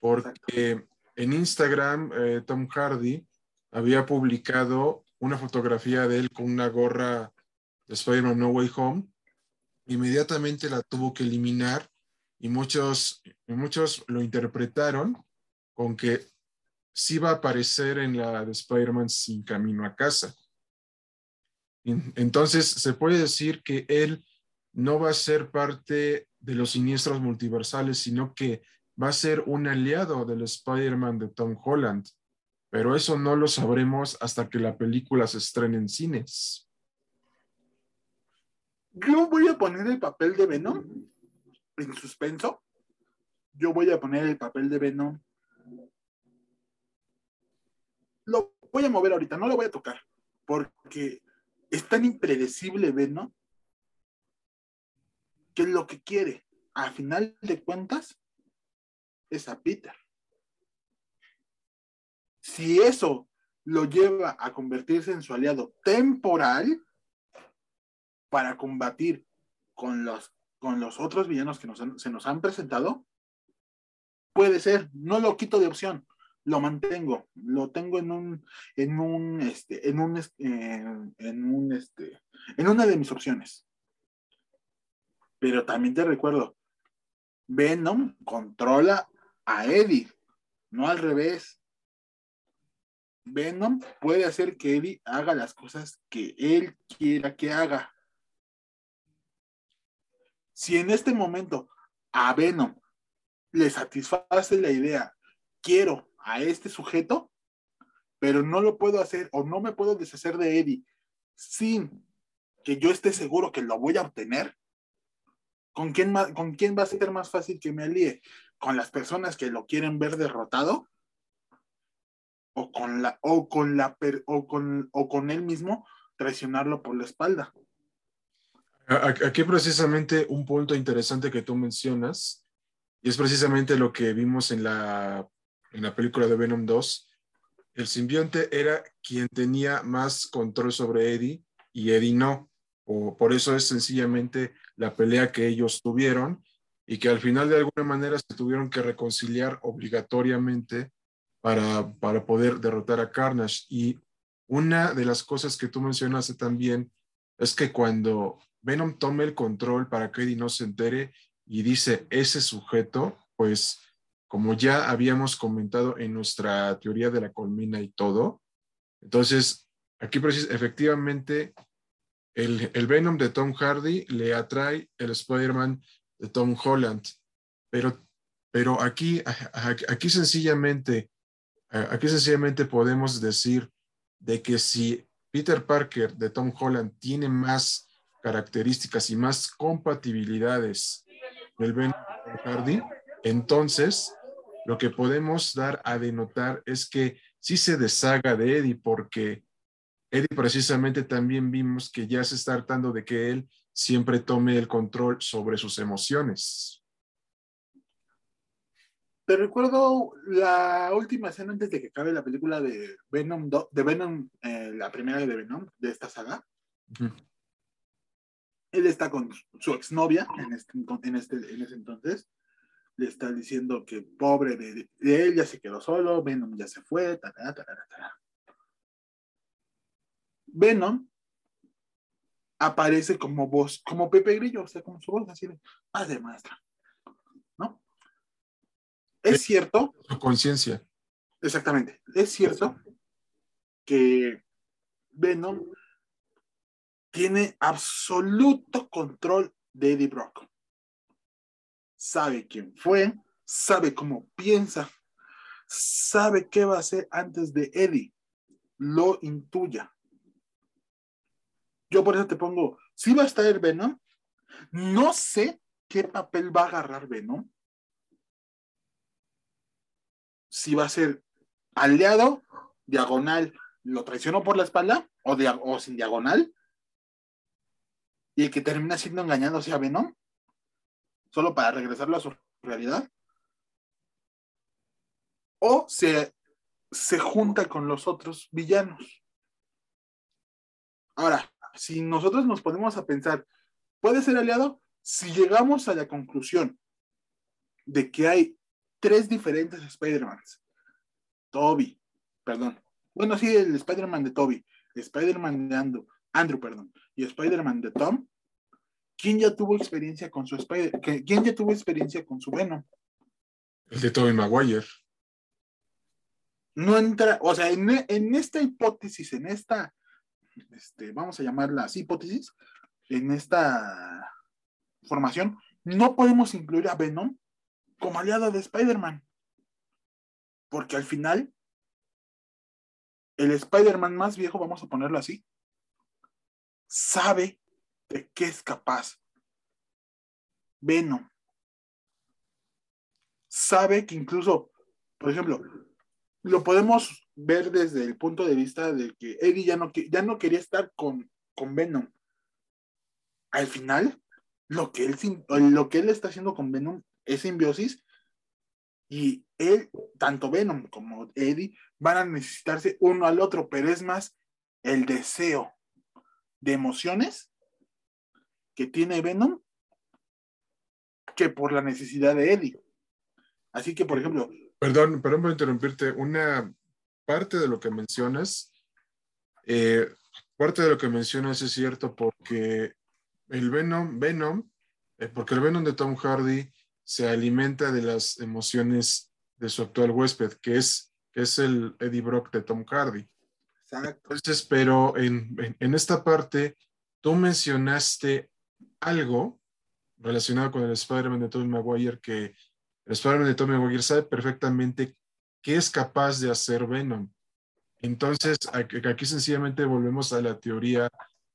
porque en Instagram Tom Hardy había publicado una fotografía de él con una gorra de Spider-Man No Way Home, inmediatamente la tuvo que eliminar y muchos, muchos lo interpretaron con que sí va a aparecer en la de Spider-Man sin camino a casa. Entonces, se puede decir que él no va a ser parte de los siniestros multiversales, sino que va a ser un aliado del Spider-Man de Tom Holland. Pero eso no lo sabremos hasta que la película se estrene en cines. Yo voy a poner el papel de Venom en suspenso. Yo voy a poner el papel de Venom lo voy a mover ahorita, no lo voy a tocar, porque es tan impredecible Venom que lo que quiere, a final de cuentas, es a Peter. Si eso lo lleva a convertirse en su aliado temporal para combatir con los, con los otros villanos que se nos han presentado, puede ser, no lo quito de opción, lo mantengo, lo tengo en un, en un, este, en un, eh, en un, este, en una de mis opciones. Pero también te recuerdo, Venom controla a Eddie, no al revés. Venom puede hacer que Eddie haga las cosas que él quiera que haga. Si en este momento a Venom le satisface la idea, quiero a este sujeto, pero no lo puedo hacer o no me puedo deshacer de Eddie sin que yo esté seguro que lo voy a obtener, ¿con quién, ¿con quién va a ser más fácil que me alíe? ¿Con las personas que lo quieren ver derrotado? ¿O con, la, o con, la, o con, o con él mismo traicionarlo por la espalda? Aquí precisamente un punto interesante que tú mencionas, y es precisamente lo que vimos en la, en la película de Venom 2. El simbionte era quien tenía más control sobre Eddie y Eddie no. O por eso es sencillamente la pelea que ellos tuvieron y que al final de alguna manera se tuvieron que reconciliar obligatoriamente para, para poder derrotar a Carnage. Y una de las cosas que tú mencionaste también es que cuando Venom tome el control para que Eddie no se entere y dice ese sujeto, pues como ya habíamos comentado en nuestra teoría de la colmina y todo, entonces aquí efectivamente el, el Venom de Tom Hardy le atrae el Spider-Man de Tom Holland, pero, pero aquí, aquí sencillamente, aquí sencillamente podemos decir de que si Peter Parker de Tom Holland tiene más características y más compatibilidades del Ben Hardy, entonces lo que podemos dar a denotar es que sí se deshaga de Eddie, porque Eddie precisamente también vimos que ya se está hartando de que él siempre tome el control sobre sus emociones. Te recuerdo la última escena antes de que acabe la película de Venom, de Venom eh, la primera de Venom, de esta saga él está con su exnovia en, este, en, este, en ese entonces. Le está diciendo que pobre de, él, ya se quedó solo, Venom ya se fue, Venom aparece como voz, como Pepe Grillo, o sea, como su voz así de, de maestra. Es cierto. Su conciencia. Exactamente. Es cierto que Venom tiene absoluto control de Eddie Brock. Sabe quién fue, sabe cómo piensa, sabe qué va a hacer antes de Eddie. Lo intuya. Yo por eso te pongo, si va a estar Venom, no sé qué papel va a agarrar Venom. Si va a ser aliado, diagonal, lo traicionó por la espalda o, o sin diagonal, y el que termina siendo engañado sea Venom, solo para regresarlo a su realidad, o se, se junta con los otros villanos. Ahora, si nosotros nos ponemos a pensar, ¿puede ser aliado? Si llegamos a la conclusión de que hay tres diferentes Spider-Mans, Toby, perdón, bueno, sí, el Spider-Man de Toby, Spider-Man de Andrew, Andrew, perdón, y Spider-Man de Tom, ¿quién ya tuvo experiencia con su Spider ¿Quién ya tuvo experiencia con su Venom? El de Tobey Maguire. No entra, o sea, en, esta hipótesis, en esta, este, vamos a llamarla así, hipótesis, en esta formación, no podemos incluir a Venom como aliado de Spider-Man. Porque al final, el Spider-Man más viejo, vamos a ponerlo así, sabe de qué es capaz. Venom sabe que incluso, por ejemplo, lo podemos ver desde el punto de vista de que Eddie ya no, ya no quería estar con, con Venom. Al final, lo que, él, lo que él está haciendo con Venom es simbiosis y él, tanto Venom como Eddie, van a necesitarse uno al otro, pero es más el deseo de emociones que tiene Venom que por la necesidad de Eddie. Así que, por ejemplo. Perdón, perdón por interrumpirte. Una parte de lo que mencionas, eh, parte de lo que mencionas es cierto porque el Venom, Venom, eh, porque el Venom de Tom Hardy se alimenta de las emociones de su actual huésped, que es, que es el Eddie Brock de Tom Hardy. Entonces, pero en, esta parte, tú mencionaste algo relacionado con el Spider-Man de Tobey Maguire, que el Spider-Man de Tobey Maguire sabe perfectamente qué es capaz de hacer Venom. Entonces, aquí sencillamente volvemos a la teoría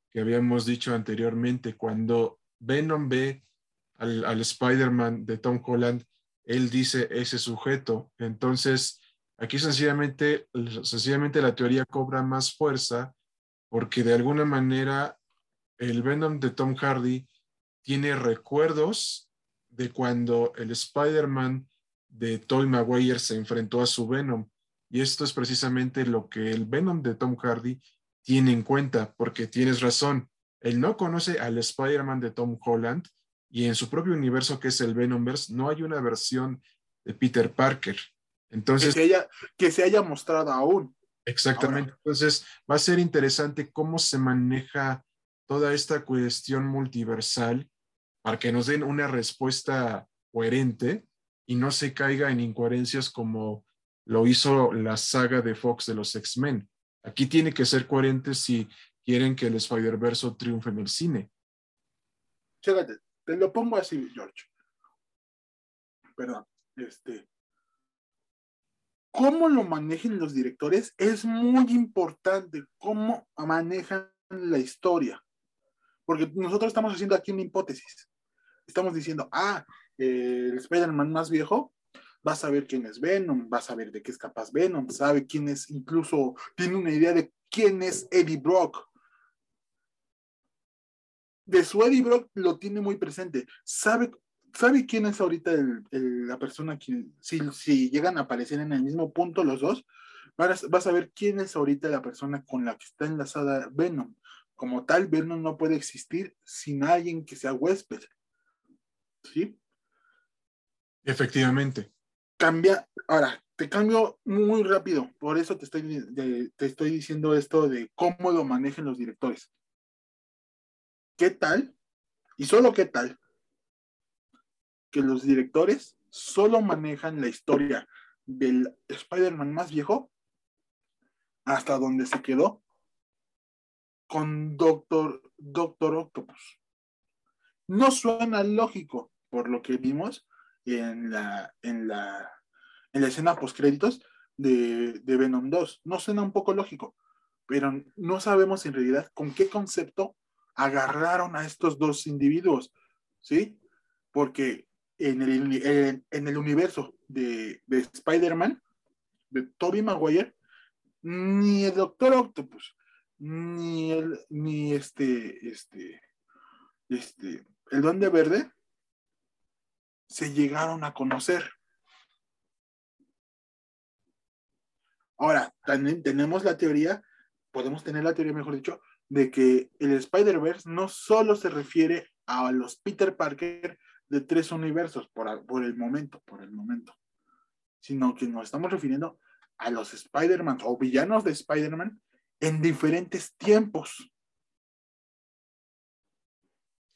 que habíamos dicho anteriormente, cuando Venom ve al, al Spider-Man de Tom Holland, él dice ese sujeto. Entonces, aquí sencillamente, sencillamente la teoría cobra más fuerza porque de alguna manera el Venom de Tom Hardy tiene recuerdos de cuando el Spider-Man de Tobey Maguire se enfrentó a su Venom. Y esto es precisamente lo que el Venom de Tom Hardy tiene en cuenta, porque tienes razón, él no conoce al Spider-Man de Tom Holland y en su propio universo que es el Venomverse no hay una versión de Peter Parker. Entonces, que se haya, que se haya mostrado aún. Exactamente. Entonces, va a ser interesante cómo se maneja toda esta cuestión multiversal para que nos den una respuesta coherente y no se caiga en incoherencias como lo hizo la saga de Fox de los X-Men. Aquí tiene que ser coherente si quieren que el Spider-Verse triunfe en el cine. Chécate, te lo pongo así, George. Perdón, este. Cómo lo manejen los directores es muy importante, cómo manejan la historia. Porque nosotros estamos haciendo aquí una hipótesis. Estamos diciendo, ah, el Spider-Man más viejo va a saber quién es Venom, va a saber de qué es capaz Venom, sabe quién es, incluso tiene una idea de quién es Eddie Brock. De su Eddie Brock lo tiene muy presente. Sabe, sabe quién es ahorita la persona que, si, si, llegan a aparecer en el mismo punto los dos, vas, vas a ver quién es ahorita la persona con la que está enlazada Venom. Como tal, Venom no puede existir sin alguien que sea huésped. ¿Sí? Efectivamente cambia, ahora, te cambio muy rápido, por eso te estoy, te estoy diciendo esto de cómo lo manejen los directores. ¿Qué tal? Y solo qué tal que los directores solo manejan la historia del Spider-Man más viejo hasta donde se quedó con Doctor, Doctor Octopus. No suena lógico por lo que vimos, en la, en la, en la escena postcréditos de, de Venom 2. No suena un poco lógico, pero no sabemos en realidad con qué concepto agarraron a estos dos individuos, ¿sí? Porque en el, en, el universo de, de Spider-Man, de Tobey Maguire, ni el Doctor Octopus, ni el, ni este, este, este, el Duende Verde se llegaron a conocer. Ahora, también tenemos la teoría, podemos tener la teoría, mejor dicho, de que el Spider-Verse no solo se refiere a los Peter Parker de tres universos por, por el momento, por el momento, sino que nos estamos refiriendo a los Spider-Man o villanos de Spider-Man en diferentes tiempos.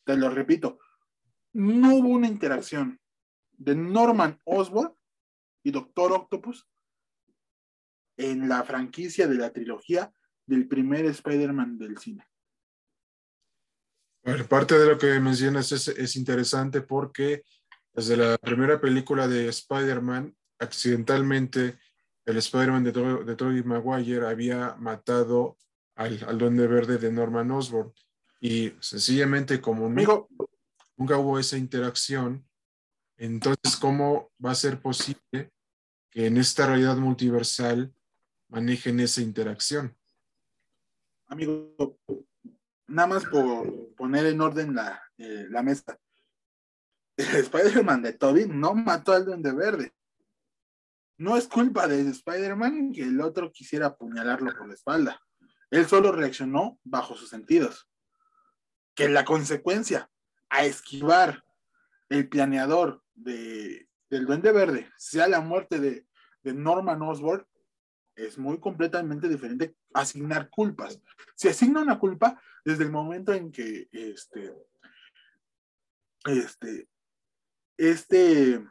Te lo repito, no hubo una interacción de Norman Osborn y Doctor Octopus en la franquicia de la trilogía del primer Spider-Man del cine. parte de lo que mencionas es, interesante porque desde la primera película de Spider-Man, accidentalmente el Spider-Man de, de Tobey Maguire había matado al, al Duende Verde de Norman Osborn. Y sencillamente, como nunca hubo esa interacción, entonces, ¿cómo va a ser posible que en esta realidad multiversal manejen esa interacción? Amigo, nada más por poner en orden la, eh, la mesa. Spider-Man de Toby no mató al Duende Verde. No es culpa de Spider-Man que el otro quisiera apuñalarlo por la espalda. Él solo reaccionó bajo sus sentidos. Que la consecuencia a esquivar el planeador de, del Duende Verde sea la muerte de, de Norman Osborn, es muy completamente diferente asignar culpas. Se asigna una culpa desde el momento en que este, este, este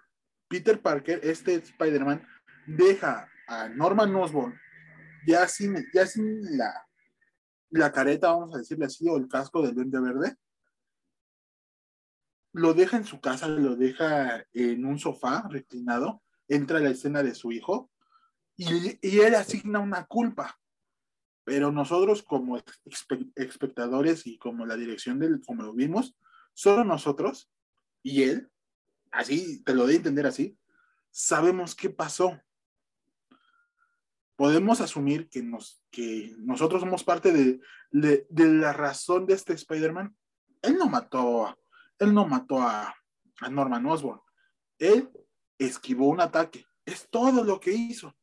Peter Parker, este Spider-Man, deja a Norman Osborn ya sin, ya sin la, la careta, vamos a decirle así, o el casco del Duende Verde, lo deja en su casa, lo deja en un sofá reclinado, entra a la escena de su hijo y, él asigna una culpa. Pero nosotros como espectadores y como la dirección del, como lo vimos, solo nosotros y él, así, te lo doy a entender así, sabemos qué pasó. Podemos asumir que, nos, que nosotros somos parte de, de, la razón de este Spider-Man. Él no mató, él no mató a, a Norman Osborn. Él esquivó un ataque. Es todo lo que hizo.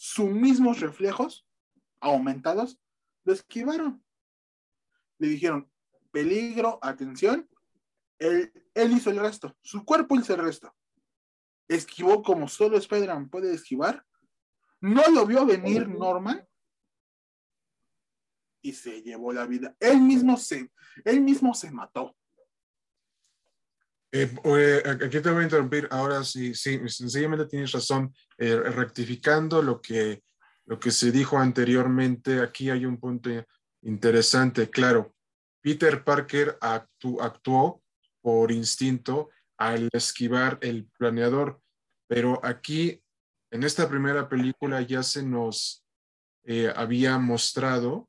Sus mismos reflejos aumentados lo esquivaron. Le dijeron, peligro, atención. Él, él hizo el resto. Su cuerpo hizo el resto. Esquivó como solo Spider-Man puede esquivar. No lo vio venir Norman y se llevó la vida. Él mismo se, él mismo se mató. Eh, eh, aquí te voy a interrumpir. Ahora sí, sí, sencillamente tienes razón. Eh, rectificando lo que, lo que se dijo anteriormente, aquí hay un punto interesante. Claro, Peter Parker actuó por instinto al esquivar el planeador, pero aquí, en esta primera película, ya se nos había mostrado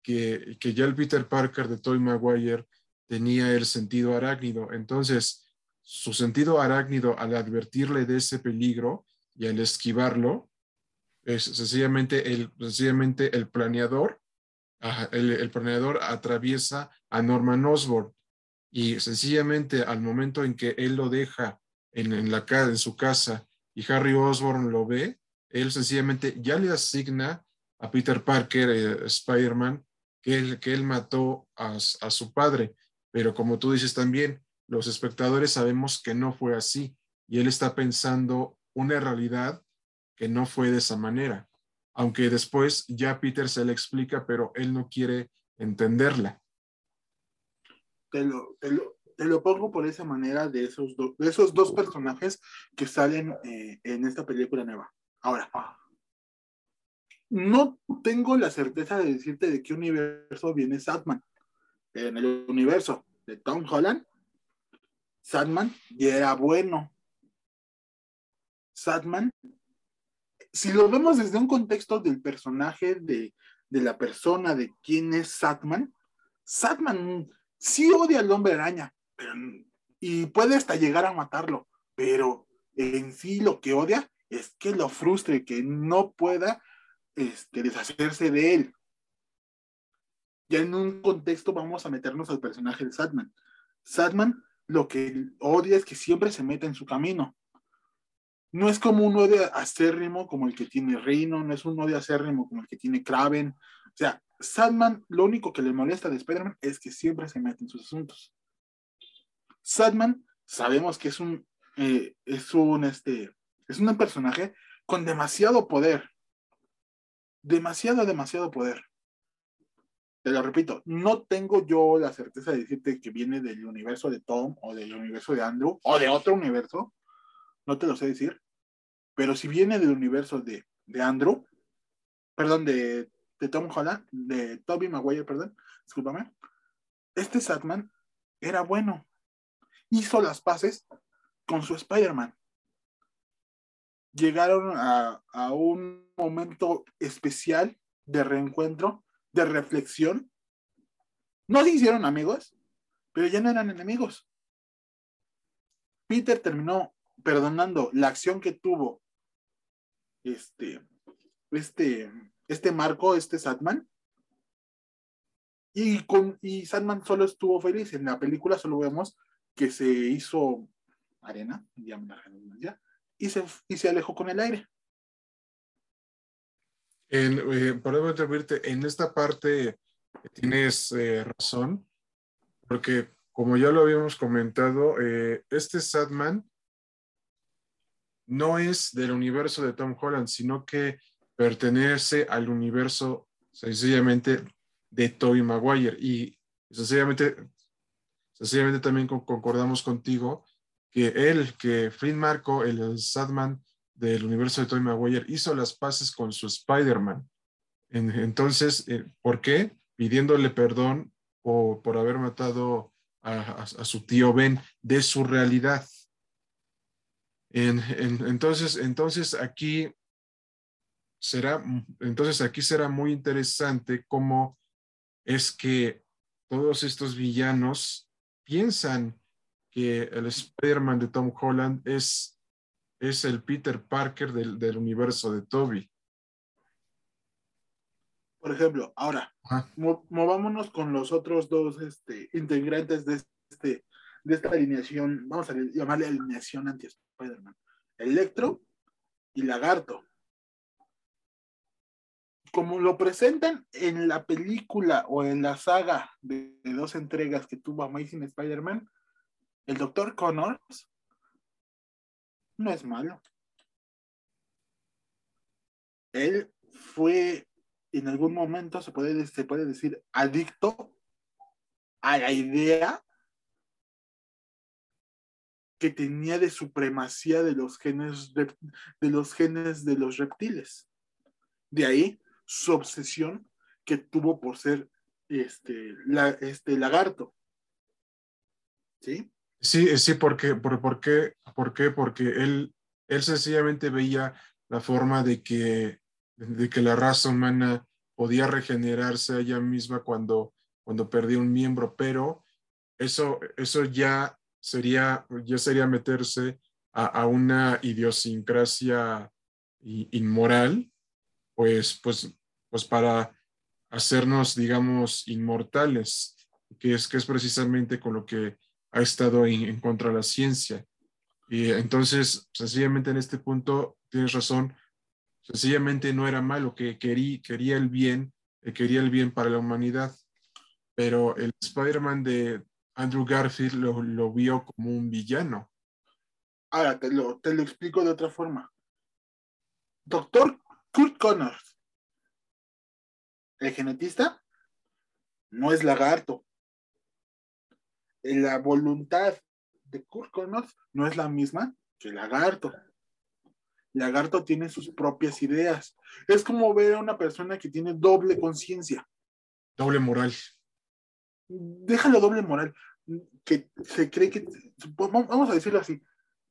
que, que ya el Peter Parker de Toy Maguire tenía el sentido arácnido. Entonces, su sentido arácnido al advertirle de ese peligro y al esquivarlo, es sencillamente el, sencillamente el planeador, el, planeador atraviesa a Norman Osborn y sencillamente al momento en que él lo deja en, en, la, en su casa y Harry Osborn lo ve, él sencillamente ya le asigna a Peter Parker, eh, Spider-Man, que él, que él mató a, a su padre. Pero como tú dices también, los espectadores sabemos que no fue así y él está pensando una realidad que no fue de esa manera. Aunque después ya Peter se le explica, pero él no quiere entenderla. Te lo, te lo, pongo por esa manera de esos, de esos dos personajes que salen eh, en esta película nueva. Ahora, no tengo la certeza de decirte de qué universo viene Satman en el universo de Tom Holland, Sandman ya era bueno. Sandman, si lo vemos desde un contexto del personaje, de, la persona, de quién es Sandman, Sandman sí odia al hombre araña y puede hasta llegar a matarlo, pero en sí lo que odia es que lo frustre, que no pueda este, deshacerse de él ya en un contexto vamos a meternos al personaje de Sadman. Sadman lo que odia es que siempre se meta en su camino. No es como un odio acérrimo como el que tiene Reino, no es un odio acérrimo como el que tiene Kraven. O sea, Sadman lo único que le molesta de Spider-Man es que siempre se mete en sus asuntos. Sadman sabemos que es un, eh, es un, este, es un personaje con demasiado poder. Demasiado, demasiado poder te lo repito, no tengo yo la certeza de decirte que viene del universo de Tom o del universo de Andrew o de otro universo, no te lo sé decir, pero si viene del universo de, de Andrew, perdón, de, de Tom Holland, de Toby Maguire, perdón, discúlpame, este Satman era bueno, hizo las paces con su Spider-Man. Llegaron a, a un momento especial de reencuentro de reflexión, no se hicieron amigos, pero ya no eran enemigos. Peter terminó perdonando la acción que tuvo este, este, este Marco, este Satman, y, con, y Sandman solo estuvo feliz. En la película solo vemos que se hizo arena, ya, y se, y se alejó con el aire. En, eh, interrumpirte, en esta parte tienes eh, razón, porque como ya lo habíamos comentado, eh, este Sadman no es del universo de Tom Holland, sino que pertenece al universo sencillamente de Tobey Maguire. Y sencillamente, sencillamente también concordamos contigo que él, que Flynn Marco, el Sadman del universo de Tobey Maguire hizo las paces con su Spider-Man. entonces, eh, ¿por qué? Pidiéndole perdón o, por haber matado a, su tío Ben de su realidad. entonces, entonces aquí será, entonces aquí será muy interesante cómo es que todos estos villanos piensan que el Spider-Man de Tom Holland es, es el Peter Parker del, del universo de Toby. Por ejemplo, ahora, movámonos con los otros dos este, integrantes de, este, de esta alineación, vamos a llamarle alineación anti-Spider-Man, Electro y Lagarto. Como lo presentan en la película o en la saga de, de dos entregas que tuvo Amazing Spider-Man, el Dr. Connors no es malo. Él fue en algún momento se puede, se puede decir adicto a la idea que tenía de supremacía de los genes de, los genes de los reptiles. De ahí su obsesión que tuvo por ser este, este lagarto. ¿Sí? Sí, sí, porque, por, qué, ¿por qué? Porque él, él sencillamente veía la forma de que de que la raza humana podía regenerarse a ella misma cuando, cuando perdía un miembro, pero eso, eso ya, sería, ya sería meterse a, una idiosincrasia inmoral, pues, pues, pues para hacernos, digamos, inmortales, que es, que es precisamente con lo que ha estado en, contra de la ciencia. Y entonces, sencillamente en este punto, tienes razón, Sencillamente no era malo, que quería, quería el bien, eh, quería el bien para la humanidad. Pero el Spider-Man de Andrew Garfield lo, vio como un villano. Ahora te lo, te lo explico de otra forma. Doctor Kurt Connors, el genetista, no es lagarto. La voluntad de Kurt Connors no es la misma que el lagarto. Lagarto tiene sus propias ideas. Es como ver a una persona que tiene doble conciencia. Doble moral. Déjalo doble moral. Que se cree que, vamos a decirlo así,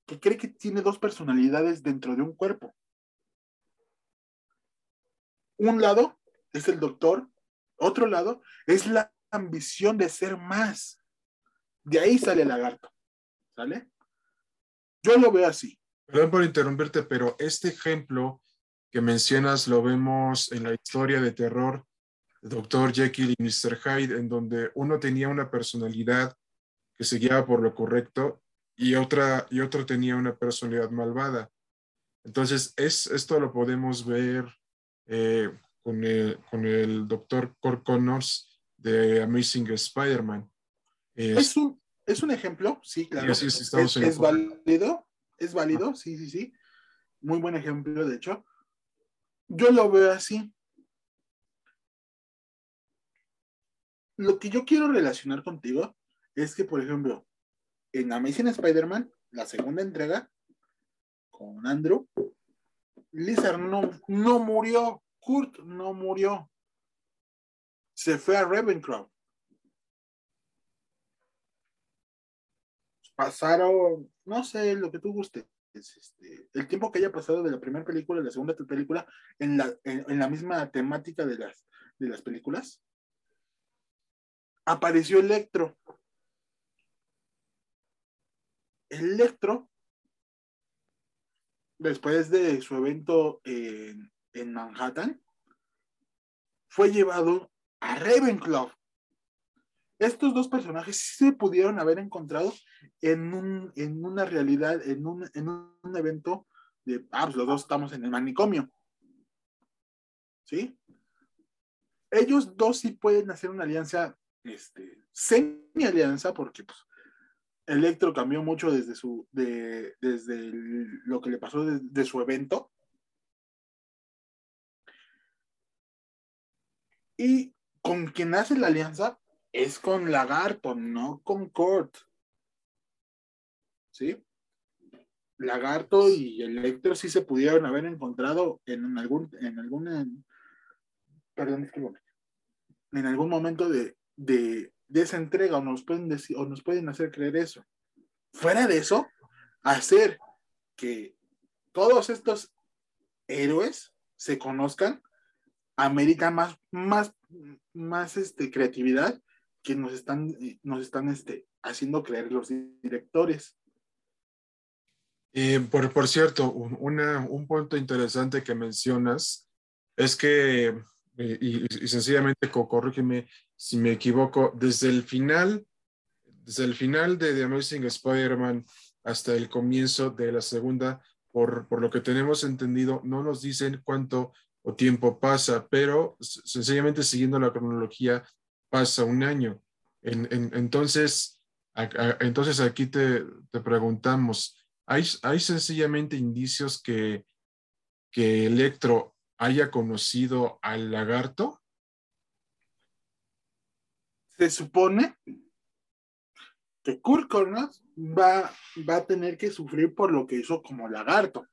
que cree que tiene dos personalidades dentro de un cuerpo. Un lado es el doctor, otro lado es la ambición de ser más. De ahí sale el lagarto. ¿Sale? Yo lo veo así. Perdón por interrumpirte, pero este ejemplo que mencionas lo vemos en la historia de terror Dr. Jekyll y Mr. Hyde, en donde uno tenía una personalidad que se guiaba por lo correcto y, otra, y otro tenía una personalidad malvada. Entonces, es, esto lo podemos ver eh, con, el, con el Dr. Connors de Amazing Spider-Man. Es, un, es un ejemplo, sí, claro. es, es válido, es válido, sí, sí, sí. Muy buen ejemplo, de hecho. Yo lo veo así. Lo que yo quiero relacionar contigo es que, por ejemplo, en Amazing Spider-Man, la segunda entrega, con Andrew, Lizard no, no murió, Kurt no murió. Se fue a Ravencroft. Pasaron, no sé, lo que tú gustes. Este, el tiempo que haya pasado de la primera película a la segunda película en la, en, la misma temática de las, de las películas, apareció Electro. Electro, después de su evento en, en Manhattan, fue llevado a Ravenclaw estos dos personajes sí se pudieron haber encontrado en, un, en una realidad, en un, en un evento de, ah, pues los dos estamos en el manicomio. ¿Sí? Ellos dos sí pueden hacer una alianza, este, semi-alianza, porque pues, Electro cambió mucho desde su, de, desde lo que le pasó de, de su evento. Y con quien hace la alianza, es con Lagarto, no con Kurt. ¿Sí? Lagarto y Electro sí se pudieron haber encontrado en algún, en algún, perdón, en algún momento de, de, esa entrega o nos pueden decir, o nos pueden hacer creer eso. Fuera de eso, hacer que todos estos héroes se conozcan, amerita más, más, más este, creatividad que nos están, nos están este, haciendo creer los directores. Y por, por cierto, una, un punto interesante que mencionas es que, y, y, sencillamente, corrígeme si me equivoco, desde el final, desde el final de The Amazing Spider-Man hasta el comienzo de la segunda, por, por, lo que tenemos entendido, no nos dicen cuánto o tiempo pasa, pero sencillamente siguiendo la cronología pasa un año. En, en, entonces, entonces aquí te, te preguntamos, ¿hay, ¿hay, sencillamente indicios que, que Electro haya conocido al lagarto? Se supone que Kurt Connors va, va a tener que sufrir por lo que hizo como lagarto.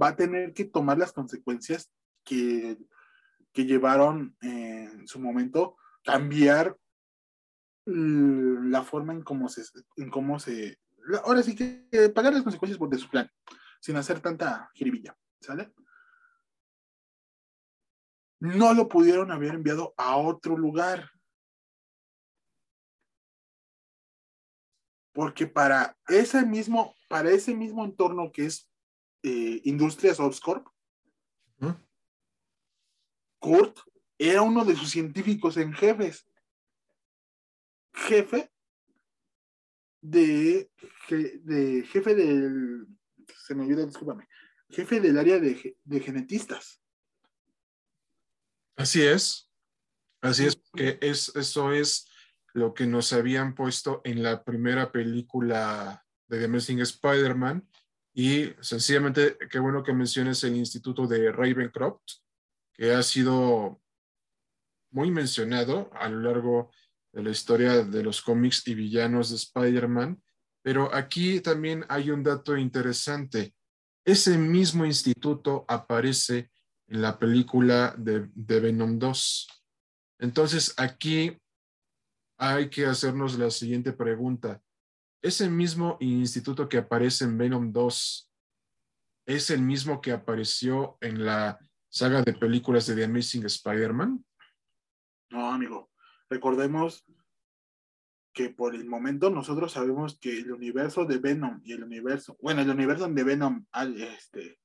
Va a tener que tomar las consecuencias que, que llevaron en su momento cambiar la forma en cómo se, en cómo se, ahora sí que pagar las consecuencias de su plan, sin hacer tanta jiribilla, ¿sale? No lo pudieron haber enviado a otro lugar. Porque para ese mismo, para ese mismo entorno que es eh, Industrias Oscorp, ¿Mm? Kurt era uno de sus científicos en jefes. Jefe de, jefe del, se me ayuda, discúlpame, jefe del área de, genetistas. Así es, así es, que es, eso es lo que nos habían puesto en la primera película de The Amazing Spider-Man y sencillamente, qué bueno que menciones el Instituto de Ravencroft, que ha sido muy mencionado a lo largo de la historia de los cómics y villanos de Spider-Man, pero aquí también hay un dato interesante. Ese mismo instituto aparece en la película de, Venom 2. Entonces aquí hay que hacernos la siguiente pregunta. ¿Ese mismo instituto que aparece en Venom 2 es el mismo que apareció en la saga de películas de The Amazing Spider-Man? No, amigo. Recordemos que por el momento nosotros sabemos que el universo de Venom y el universo, bueno, el universo de Venom, este,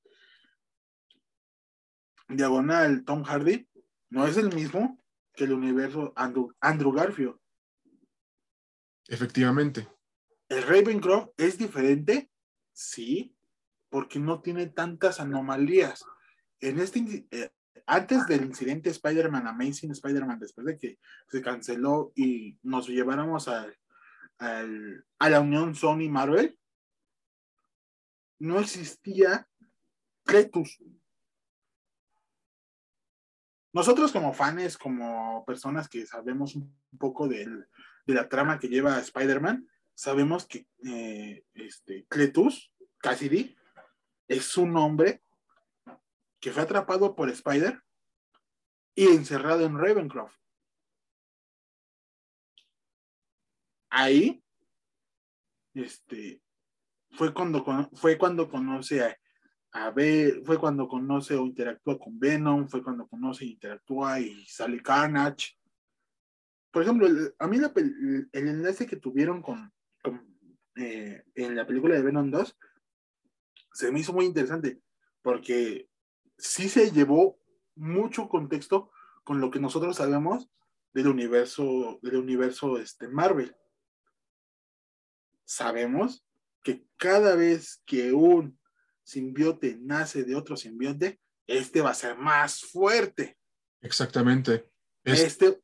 diagonal Tom Hardy, no es el mismo que el universo Andrew, Andrew Garfield. Efectivamente. ¿El Ravencroft es diferente? Sí, porque no tiene tantas anomalías. En este, eh, antes del incidente Spider-Man, Amazing Spider-Man, después de que se canceló y nos lleváramos a, a la unión Sony Marvel, no existía Cletus. Nosotros como fans, como personas que sabemos un poco del, de la trama que lleva Spider-Man, sabemos que eh, este, Cletus, Cassidy, es un hombre que fue atrapado por Spider y encerrado en Ravencroft. Ahí, este, fue cuando, fue cuando conoce a, a ver, fue cuando conoce o interactúa con Venom, fue cuando conoce e interactúa y sale Carnage por ejemplo, a mí el, enlace que tuvieron con, eh, en la película de Venom 2 se me hizo muy interesante porque sí se llevó mucho contexto con lo que nosotros sabemos del universo del universo este Marvel. Sabemos que cada vez que un simbiote nace de otro simbionte, este va a ser más fuerte. Exactamente. Este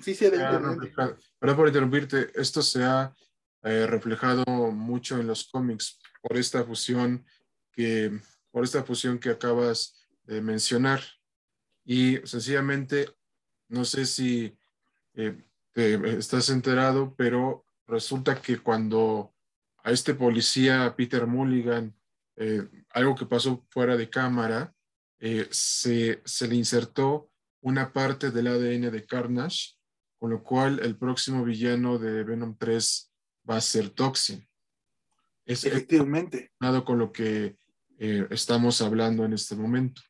Sí, sí, Perdón por interrumpirte, esto se ha eh, reflejado mucho en los cómics por esta fusión que, por esta fusión que acabas de mencionar. Y sencillamente, no sé si eh, estás enterado, pero resulta que cuando a este policía, Peter Mulligan, eh, algo que pasó fuera de cámara, se, se le insertó una parte del ADN de Carnage con lo cual el próximo villano de Venom 3 va a ser Toxin. Es Efectivamente. Nada con lo que eh, estamos hablando en este momento.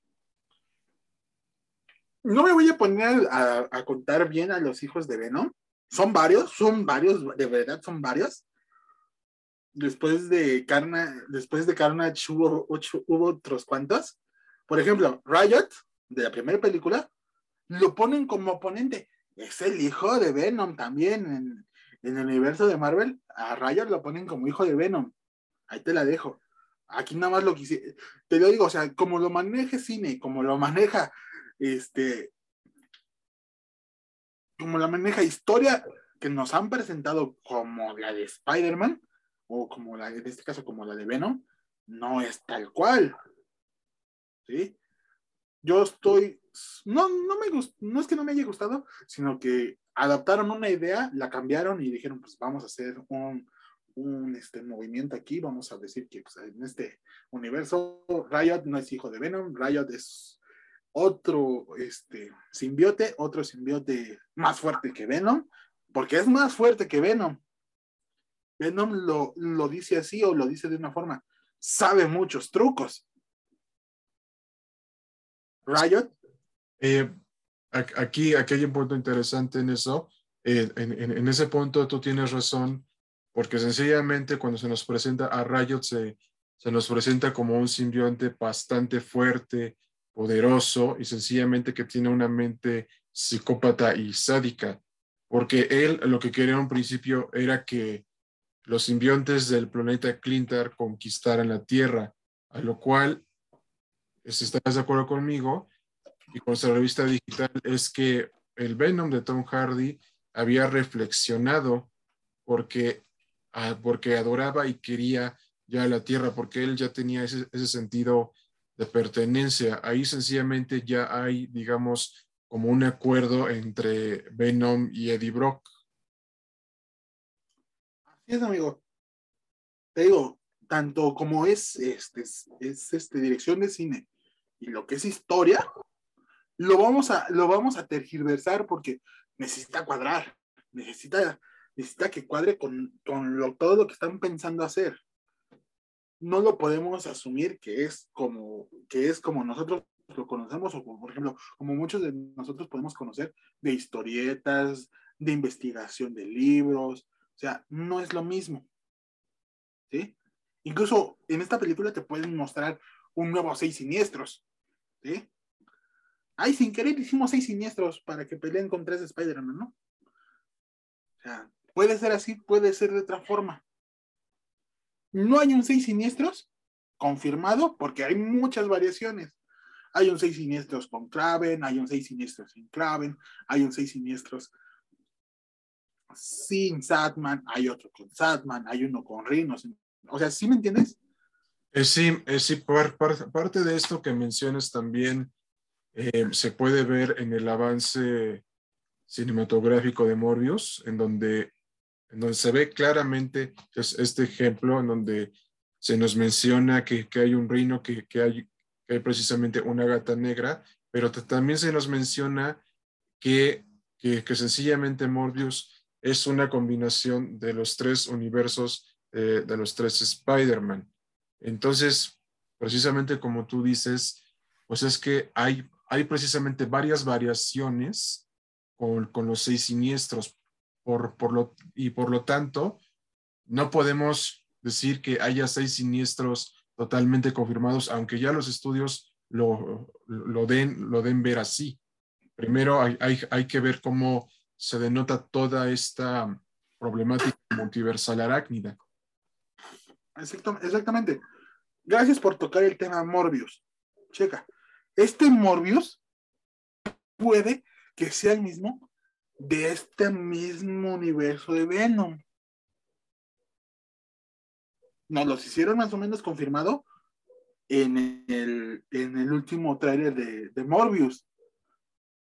No me voy a poner a, contar bien a los hijos de Venom. Son varios, son varios, de verdad son varios. Después de Carnage, después de Carnage hubo, hubo otros cuantos. Por ejemplo, Riot, de la primera película, lo ponen como oponente. Es el hijo de Venom también en, el universo de Marvel. A Riot lo ponen como hijo de Venom. Ahí te la dejo. Aquí nada más lo quise. Te lo digo, o sea, como lo maneja cine, como lo maneja este, como la maneja historia que nos han presentado como la de Spider-Man, o como la, en este caso como la de Venom, no es tal cual. ¿Sí? Yo estoy, no, no me gust, no es que no me haya gustado, sino que adaptaron una idea, la cambiaron y dijeron, pues vamos a hacer un, un este, movimiento aquí, vamos a decir que pues, en este universo Riot no es hijo de Venom, Riot es otro este, simbiote, otro simbiote más fuerte que Venom, porque es más fuerte que Venom. Venom lo, lo dice así o lo dice de una forma, sabe muchos trucos. Riot. Eh, aquí, aquí hay un punto interesante en eso. Eh, en, en, ese punto tú tienes razón, porque sencillamente cuando se nos presenta a Riot se, se nos presenta como un simbionte bastante fuerte, poderoso y sencillamente que tiene una mente psicópata y sádica, porque él lo que quería en un principio era que los simbiontes del planeta Clintar conquistaran la Tierra, a lo cual, si estás de acuerdo conmigo, y con esta revista digital, es que el Venom de Tom Hardy había reflexionado porque, ah, porque adoraba y quería ya la Tierra, porque él ya tenía ese, ese sentido de pertenencia. Ahí sencillamente ya hay, digamos, como un acuerdo entre Venom y Eddie Brock. Así es, amigo. Te digo, tanto como es, este, es este, dirección de cine y lo que es historia, lo vamos a, lo vamos a tergiversar porque necesita cuadrar, necesita, necesita que cuadre con, con todo lo que están pensando hacer no lo podemos asumir que es como, que es como nosotros lo conocemos, o por ejemplo, como muchos de nosotros podemos conocer de historietas, de investigación de libros, o sea, no es lo mismo. ¿Sí? Incluso en esta película te pueden mostrar un nuevo seis siniestros. ¿Sí? Ay, sin querer hicimos seis siniestros para que peleen con tres Spider-Man, ¿no? O sea, puede ser así, puede ser de otra forma. No hay un 6 siniestros confirmado porque hay muchas variaciones. Hay un 6 siniestros con Kraven, hay un 6 siniestros sin Kraven, hay un 6 siniestros sin Satman, hay otro con Satman, hay uno con Rhino. O sea, ¿sí me entiendes? Eh, sí, eh, sí parte de esto que mencionas también eh, se puede ver en el avance cinematográfico de Morbius, en donde en donde se ve claramente es este ejemplo en donde se nos menciona que, que hay un reino, que, que, hay, hay, precisamente una gata negra, pero también se nos menciona que, que, sencillamente Morbius es una combinación de los tres universos eh, de los tres Spider-Man. Entonces, precisamente como tú dices, pues es que hay, hay precisamente varias variaciones con, con los seis siniestros por, lo, y por lo tanto, no podemos decir que haya seis siniestros totalmente confirmados, aunque ya los estudios lo, lo, den, lo den ver así. Primero hay, hay, hay que ver cómo se denota toda esta problemática multiversal arácnida. Exactamente. Gracias por tocar el tema Morbius. Checa, este Morbius puede que sea el mismo de este mismo universo de Venom. Nos los hicieron más o menos confirmado en el, en el último tráiler de, Morbius.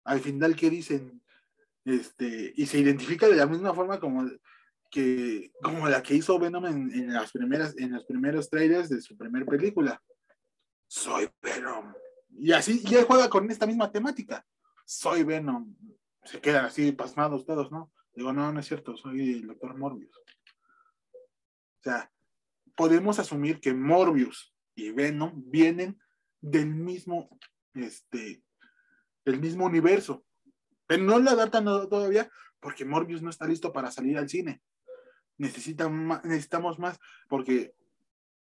Al final, ¿qué dicen? Este, y se identifica de la misma forma como, que, como la que hizo Venom en, las primeras, en los primeros trailers de su primera película. Soy Venom. Y así, y él juega con esta misma temática. Soy Venom se quedan así pasmados todos, ¿no? Digo, no, no es cierto, soy el doctor Morbius. O sea, podemos asumir que Morbius y Venom vienen del mismo, este, del mismo universo. Pero no lo adaptan todavía porque Morbius no está listo para salir al cine. necesitamos más porque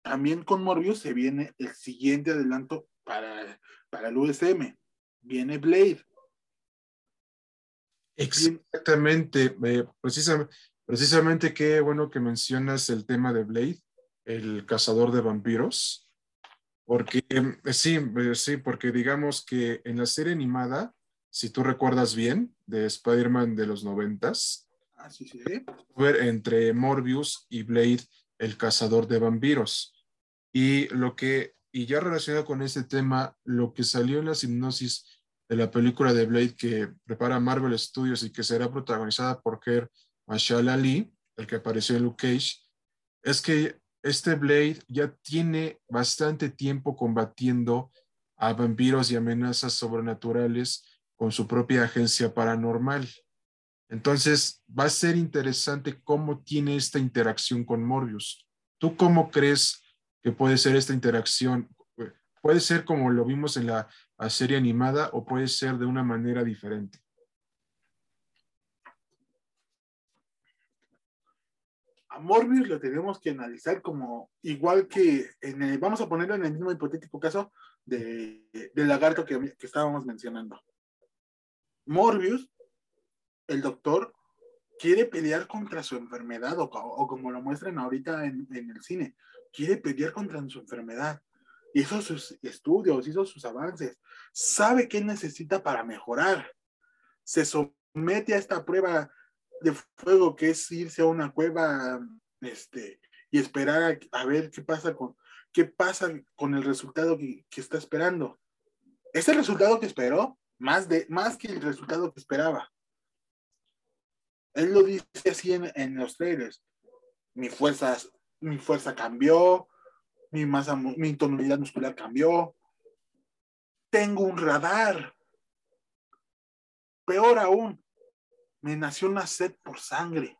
también con Morbius se viene el siguiente adelanto para, para el USM. Viene Blade. Exactamente, eh, precisamente, precisamente qué bueno que mencionas el tema de Blade, el cazador de vampiros, porque eh, sí, eh, sí, porque digamos que en la serie animada, si tú recuerdas bien, de Spider-Man de los noventas, ah, sí, sí. entre Morbius y Blade, el cazador de vampiros. Y lo que, y ya relacionado con ese tema, lo que salió en la hipnosis de la película de Blade que prepara Marvel Studios y que será protagonizada por Kerr Marshall Ali, el que apareció en Luke Cage, es que este Blade ya tiene bastante tiempo combatiendo a vampiros y amenazas sobrenaturales con su propia agencia paranormal. Entonces, va a ser interesante cómo tiene esta interacción con Morbius. ¿Tú cómo crees que puede ser esta interacción? Puede ser como lo vimos en la serie animada o puede ser de una manera diferente. A Morbius lo tenemos que analizar como igual que, en vamos a ponerlo en el mismo hipotético caso de, del lagarto que, estábamos mencionando. Morbius, el doctor, quiere pelear contra su enfermedad o, como lo muestran ahorita en, en el cine, quiere pelear contra su enfermedad hizo sus estudios, hizo sus avances, sabe qué necesita para mejorar. Se somete a esta prueba de fuego que es irse a una cueva este, y esperar a, ver qué pasa con qué pasa con el resultado que, está esperando. Es el resultado que esperó, más, de, más que el resultado que esperaba. Él lo dice así en, en los trailers. Mi fuerza, mi fuerza cambió, mi masa, mi tonalidad muscular cambió. Tengo un radar. Peor aún, me nació una sed por sangre.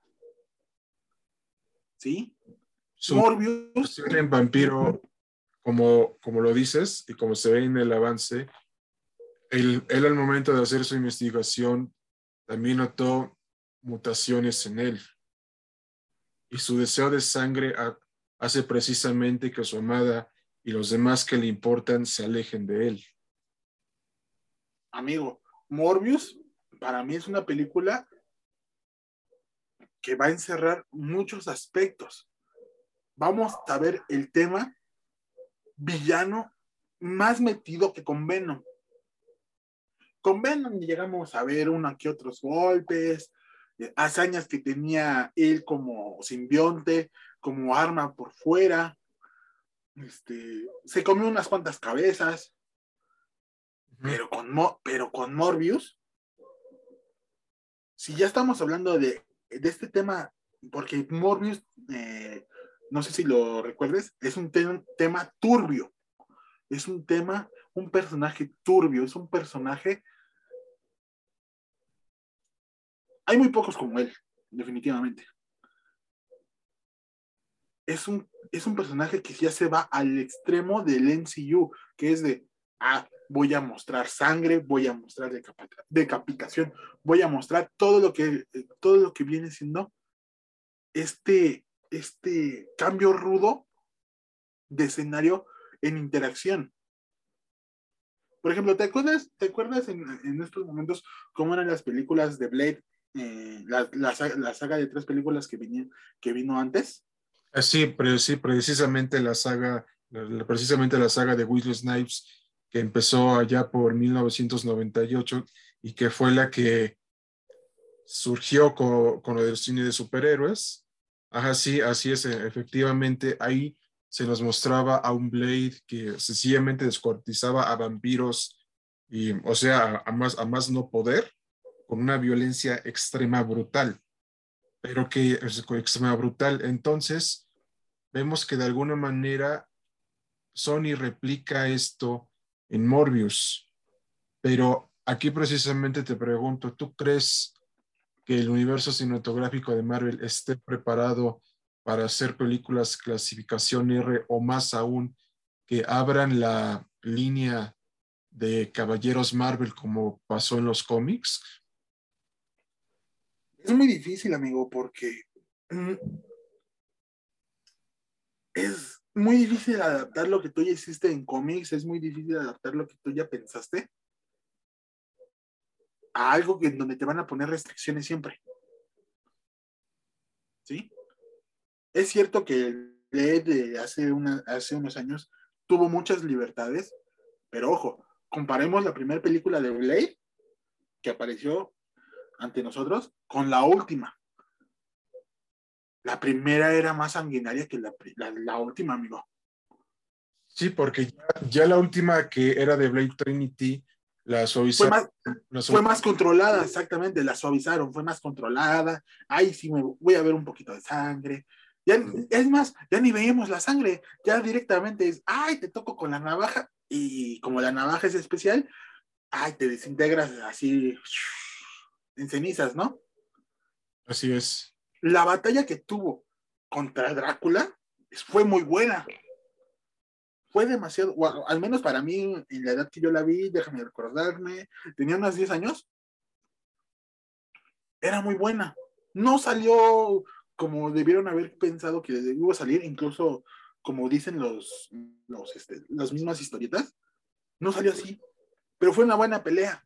¿Sí? Morbius. En vampiro, como, como lo dices y como se ve en el avance, él, él al momento de hacer su investigación también notó mutaciones en él. Y su deseo de sangre hace precisamente que su amada y los demás que le importan se alejen de él. Amigo, Morbius para mí es una película que va a encerrar muchos aspectos. Vamos a ver el tema villano más metido que con Venom. Con Venom llegamos a ver uno que otros golpes, hazañas que tenía él como simbionte, como arma por fuera. Este, se comió unas cuantas cabezas. Pero con, pero con Morbius, si ya estamos hablando de, este tema, porque Morbius, eh, no sé si lo recuerdes, es un tema turbio. Es un tema, un personaje turbio, es un personaje. Hay muy pocos como él, definitivamente es un, es un personaje que ya se va al extremo del NCU, que es de, ah, voy a mostrar sangre, voy a mostrar decapitación, voy a mostrar todo lo que, todo lo que viene siendo este, este cambio rudo de escenario en interacción. Por ejemplo, ¿te acuerdas, te acuerdas en, estos momentos cómo eran las películas de Blade, eh, la, la, saga de tres películas que, que vino antes? Ah, sí, precisamente la saga, precisamente la saga de Wesley Snipes, que empezó allá por 1998 y que fue la que surgió con, con lo del cine de superhéroes. Ajá, sí, así es, efectivamente, ahí se nos mostraba a un Blade que sencillamente descuartizaba a vampiros y, o sea, a más, a más no poder, con una violencia extrema brutal, pero que es extrema brutal. Entonces, vemos que de alguna manera Sony replica esto en Morbius. Pero aquí precisamente te pregunto, ¿tú crees que el universo cinematográfico de Marvel esté preparado para hacer películas clasificación R o más aún que abran la línea de caballeros Marvel como pasó en los cómics? Es muy difícil, amigo, porque mm, es muy difícil adaptar lo que tú ya hiciste en cómics, es muy difícil adaptar lo que tú ya pensaste a algo en donde te van a poner restricciones siempre. ¿Sí? Es cierto que el de hace, hace unos años tuvo muchas libertades, pero ojo, comparemos la primera película de Blade que apareció ante nosotros con la última. La primera era más sanguinaria que la, última, amigo. Sí, porque ya, la última que era de Blade Trinity, la suavizaron. Fue más, controlada, exactamente, la suavizaron, fue más controlada. Ay, sí, me voy a ver un poquito de sangre. Ya, es más, ya ni veíamos la sangre, ya directamente es, ay, te toco con la navaja y como la navaja es especial, ay, te desintegras así en cenizas, ¿no? Así es. La batalla que tuvo contra Drácula fue muy buena. Fue demasiado, al menos para mí, en la edad que yo la vi, déjame recordarme, tenía unos 10 años, era muy buena. No salió como debieron haber pensado que iba a salir, incluso como dicen los, los este, las mismas historietas, no salió así, pero fue una buena pelea.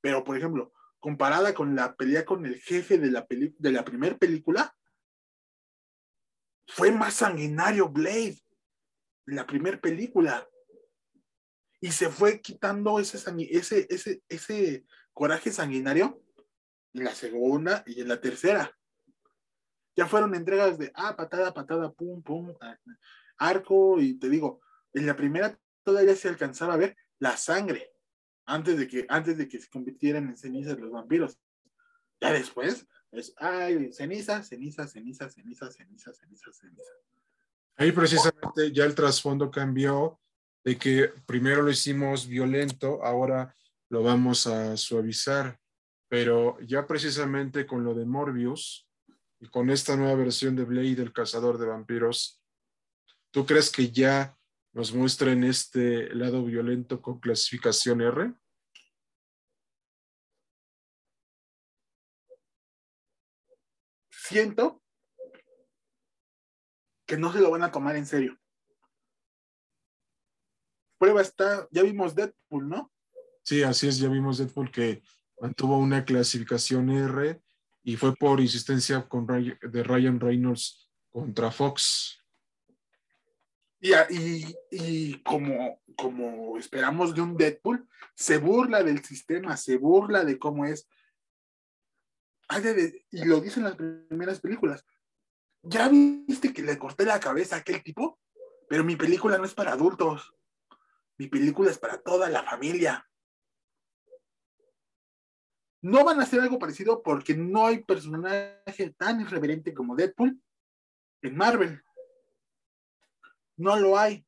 Pero, por ejemplo, comparada con la pelea con el jefe de la, de la primera película, fue más sanguinario Blade, la primera película. Y se fue quitando ese, ese, ese, ese coraje sanguinario en la segunda y en la tercera. Ya fueron entregas de, ah, patada, patada, pum, pum, arco, y te digo, en la primera todavía se alcanzaba a ver la sangre, antes de que, antes de que se convirtieran en cenizas los vampiros. Ya después, es, ay, ceniza, ceniza, ceniza, ceniza, ceniza, ceniza, ceniza. Ahí precisamente ya el trasfondo cambió de que primero lo hicimos violento, ahora lo vamos a suavizar, pero ya precisamente con lo de Morbius, y con esta nueva versión de Blade, el cazador de vampiros, ¿tú crees que ya nos muestren este lado violento con clasificación R? Siento que no se lo van a tomar en serio. Prueba está, ya vimos Deadpool, ¿no? Sí, así es, ya vimos Deadpool que mantuvo una clasificación R y fue por insistencia con de Ryan Reynolds contra Fox. Y, y, como, como esperamos de un Deadpool, se burla del sistema, se burla de cómo es. Y lo dicen las primeras películas. ¿Ya viste que le corté la cabeza a aquel tipo? Pero mi película no es para adultos. Mi película es para toda la familia. No van a hacer algo parecido porque no hay personaje tan irreverente como Deadpool en Marvel. No lo hay.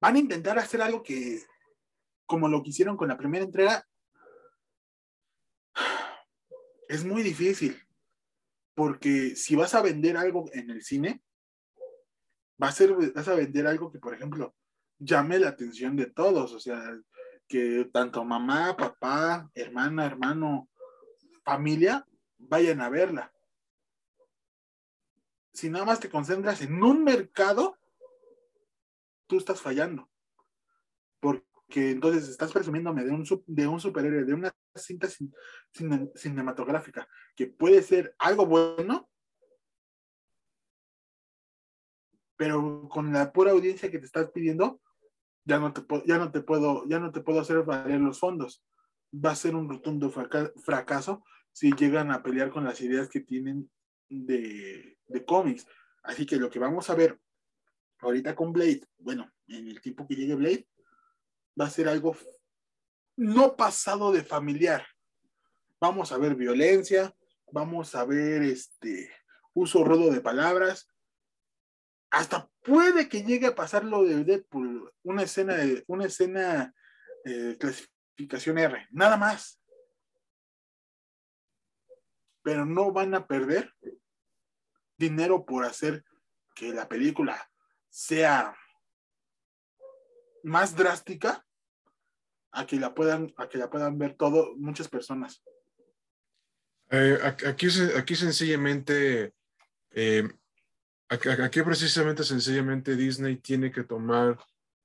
Van a intentar hacer algo que, como lo que hicieron con la primera entrega, es muy difícil. Porque si vas a vender algo en el cine, va a ser, vas a vender algo que, por ejemplo, llame la atención de todos. O sea, que tanto mamá, papá, hermana, hermano, familia vayan a verla. Si nada más te concentras en un mercado, tú estás fallando. Porque entonces estás presumiéndome de un, de un superhéroe, de una cinta cinematográfica, que puede ser algo bueno, pero con la pura audiencia que te estás pidiendo, ya no te, ya no te, puedo, ya no te puedo hacer valer los fondos. Va a ser un rotundo fracaso si llegan a pelear con las ideas que tienen de, de cómics. Así que lo que vamos a ver ahorita con Blade, bueno, en el tiempo que llegue Blade, va a ser algo no pasado de familiar. Vamos a ver violencia, vamos a ver este uso rodo de palabras, hasta puede que llegue a pasar lo de Deadpool, una escena de una escena de clasificación R, nada más. Pero no van a perder dinero por hacer que la película sea más drástica a que la puedan, a que la puedan ver todo, muchas personas. Eh, aquí, aquí sencillamente, eh, aquí precisamente sencillamente Disney tiene que tomar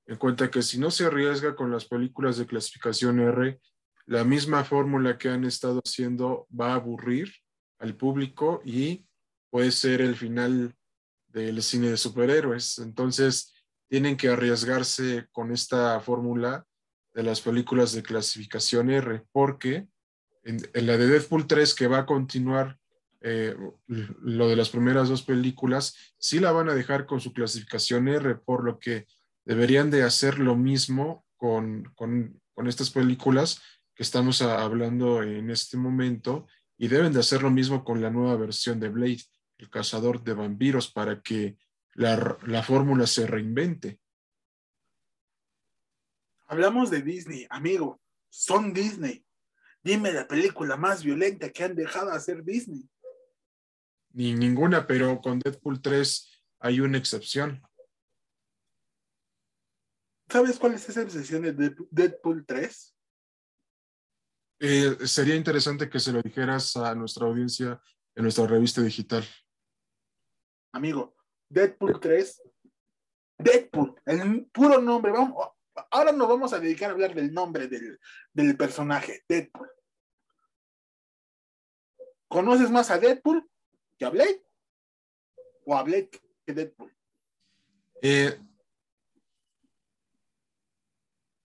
en cuenta que si no se arriesga con las películas de clasificación R, la misma fórmula que han estado haciendo va a aburrir al público y puede ser el final del cine de superhéroes. Entonces, tienen que arriesgarse con esta fórmula de las películas de clasificación R, porque en, la de Deadpool 3, que va a continuar eh, lo de las primeras dos películas, sí la van a dejar con su clasificación R, por lo que deberían de hacer lo mismo con, con, estas películas que estamos hablando en este momento y deben de hacer lo mismo con la nueva versión de Blade, el cazador de vampiros, para que la, la fórmula se reinvente. Hablamos de Disney, amigo, son Disney. Dime la película más violenta que han dejado hacer Disney. Ni ninguna, pero con Deadpool 3 hay una excepción. ¿Sabes cuál es esa excepción de Deadpool 3? Eh, sería interesante que se lo dijeras a nuestra audiencia en nuestra revista digital. Amigo, Deadpool 3, Deadpool, el puro nombre, vamos, ahora nos vamos a dedicar a hablar del nombre del, del personaje, Deadpool. ¿Conoces más a Deadpool que a Blade? ¿O a Blade que Deadpool? Eh,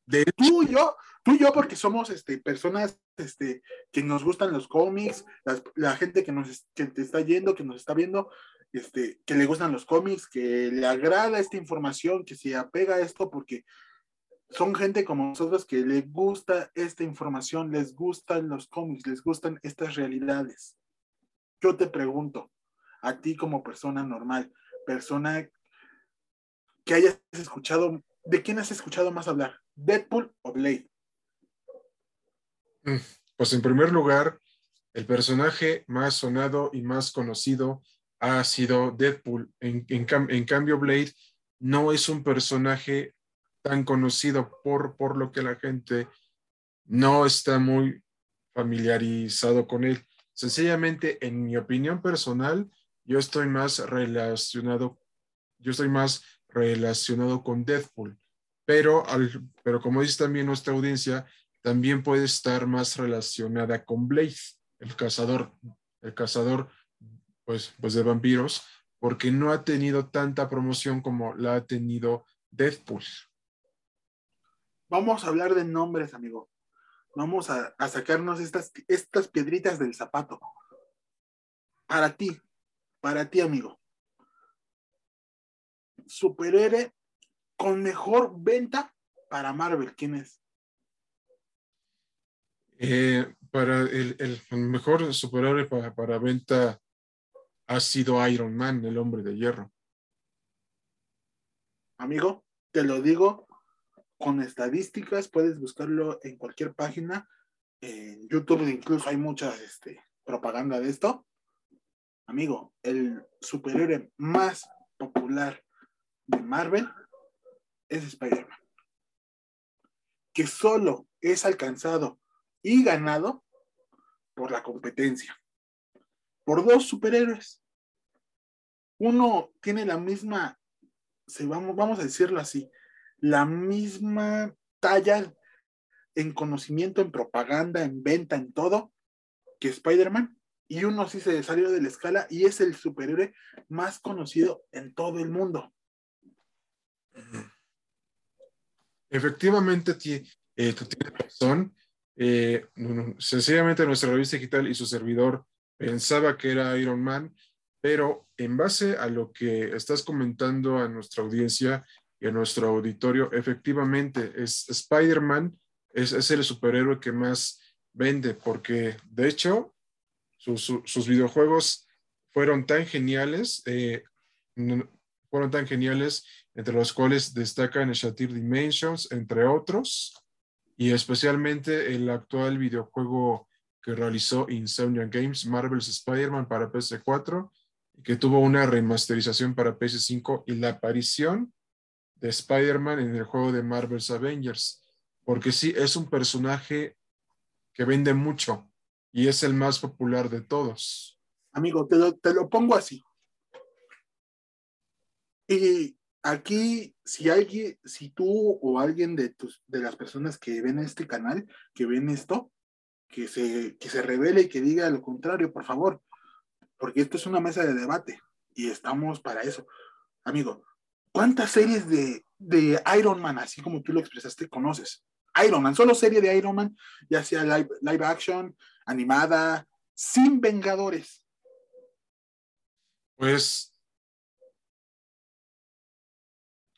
de tú y yo, tú y yo, porque somos este, personas este, que nos gustan los cómics, la gente que nos que te está yendo, que nos está viendo, este, que le gustan los cómics, que le agrada esta información, que se apega a esto, porque son gente como nosotros que le gusta esta información, les gustan los cómics, les gustan estas realidades. Yo te pregunto, a ti como persona normal, persona que hayas escuchado, ¿de quién has escuchado más hablar? ¿Deadpool o Blade? Mm, pues en primer lugar, el personaje más sonado y más conocido ha sido Deadpool. En, en, cambio, Blade no es un personaje tan conocido por, por lo que la gente no está muy familiarizado con él. Sencillamente, en mi opinión personal, yo estoy más relacionado, yo estoy más relacionado con Deadpool pero, al, pero como dice también nuestra audiencia, también puede estar más relacionada con Blade, el cazador, el cazador pues, pues de vampiros, porque no ha tenido tanta promoción como la ha tenido Deadpool. Vamos a hablar de nombres, amigo. Vamos a, a sacarnos estas, estas piedritas del zapato. Para ti, para ti, amigo. Superhéroe con mejor venta para Marvel, ¿quién es? Eh, para el, mejor superhéroe para, para, venta ha sido Iron Man, el hombre de hierro. Amigo, te lo digo con estadísticas, puedes buscarlo en cualquier página. En YouTube incluso hay mucha este, propaganda de esto. Amigo, el superhéroe más popular de Marvel es Spider-Man. Que solo es alcanzado y ganado por la competencia. Por dos superhéroes. Uno tiene la misma, vamos, vamos a decirlo así, la misma talla en conocimiento, en propaganda, en venta, en todo, que Spider-Man. Y uno sí se salió de la escala y es el superhéroe más conocido en todo el mundo. Efectivamente, eh, tú tienes razón. Eh, sencillamente nuestra revista digital y su servidor pensaba que era Iron Man, pero en base a lo que estás comentando a nuestra audiencia y a nuestro auditorio, efectivamente es Spider-Man, es, el superhéroe que más vende, porque de hecho sus videojuegos fueron tan geniales, eh, fueron tan geniales entre los cuales destacan Shatir Dimensions, entre otros, y especialmente el actual videojuego que realizó Insomnia Games, Marvel's Spider-Man para PS4, que tuvo una remasterización para PS5 y la aparición de Spider-Man en el juego de Marvel's Avengers, porque sí, es un personaje que vende mucho y es el más popular de todos. Amigo, te lo, te lo pongo así. Y aquí, si alguien, si tú o alguien de tus, de las personas que ven este canal, que ven esto, que se, que se revele y que diga lo contrario, por favor, porque esto es una mesa de debate y estamos para eso. Amigo, ¿cuántas series de, de Iron Man, así como tú lo expresaste, conoces? Iron Man, solo serie de Iron Man, ya sea live, live action, animada, sin Vengadores. Pues,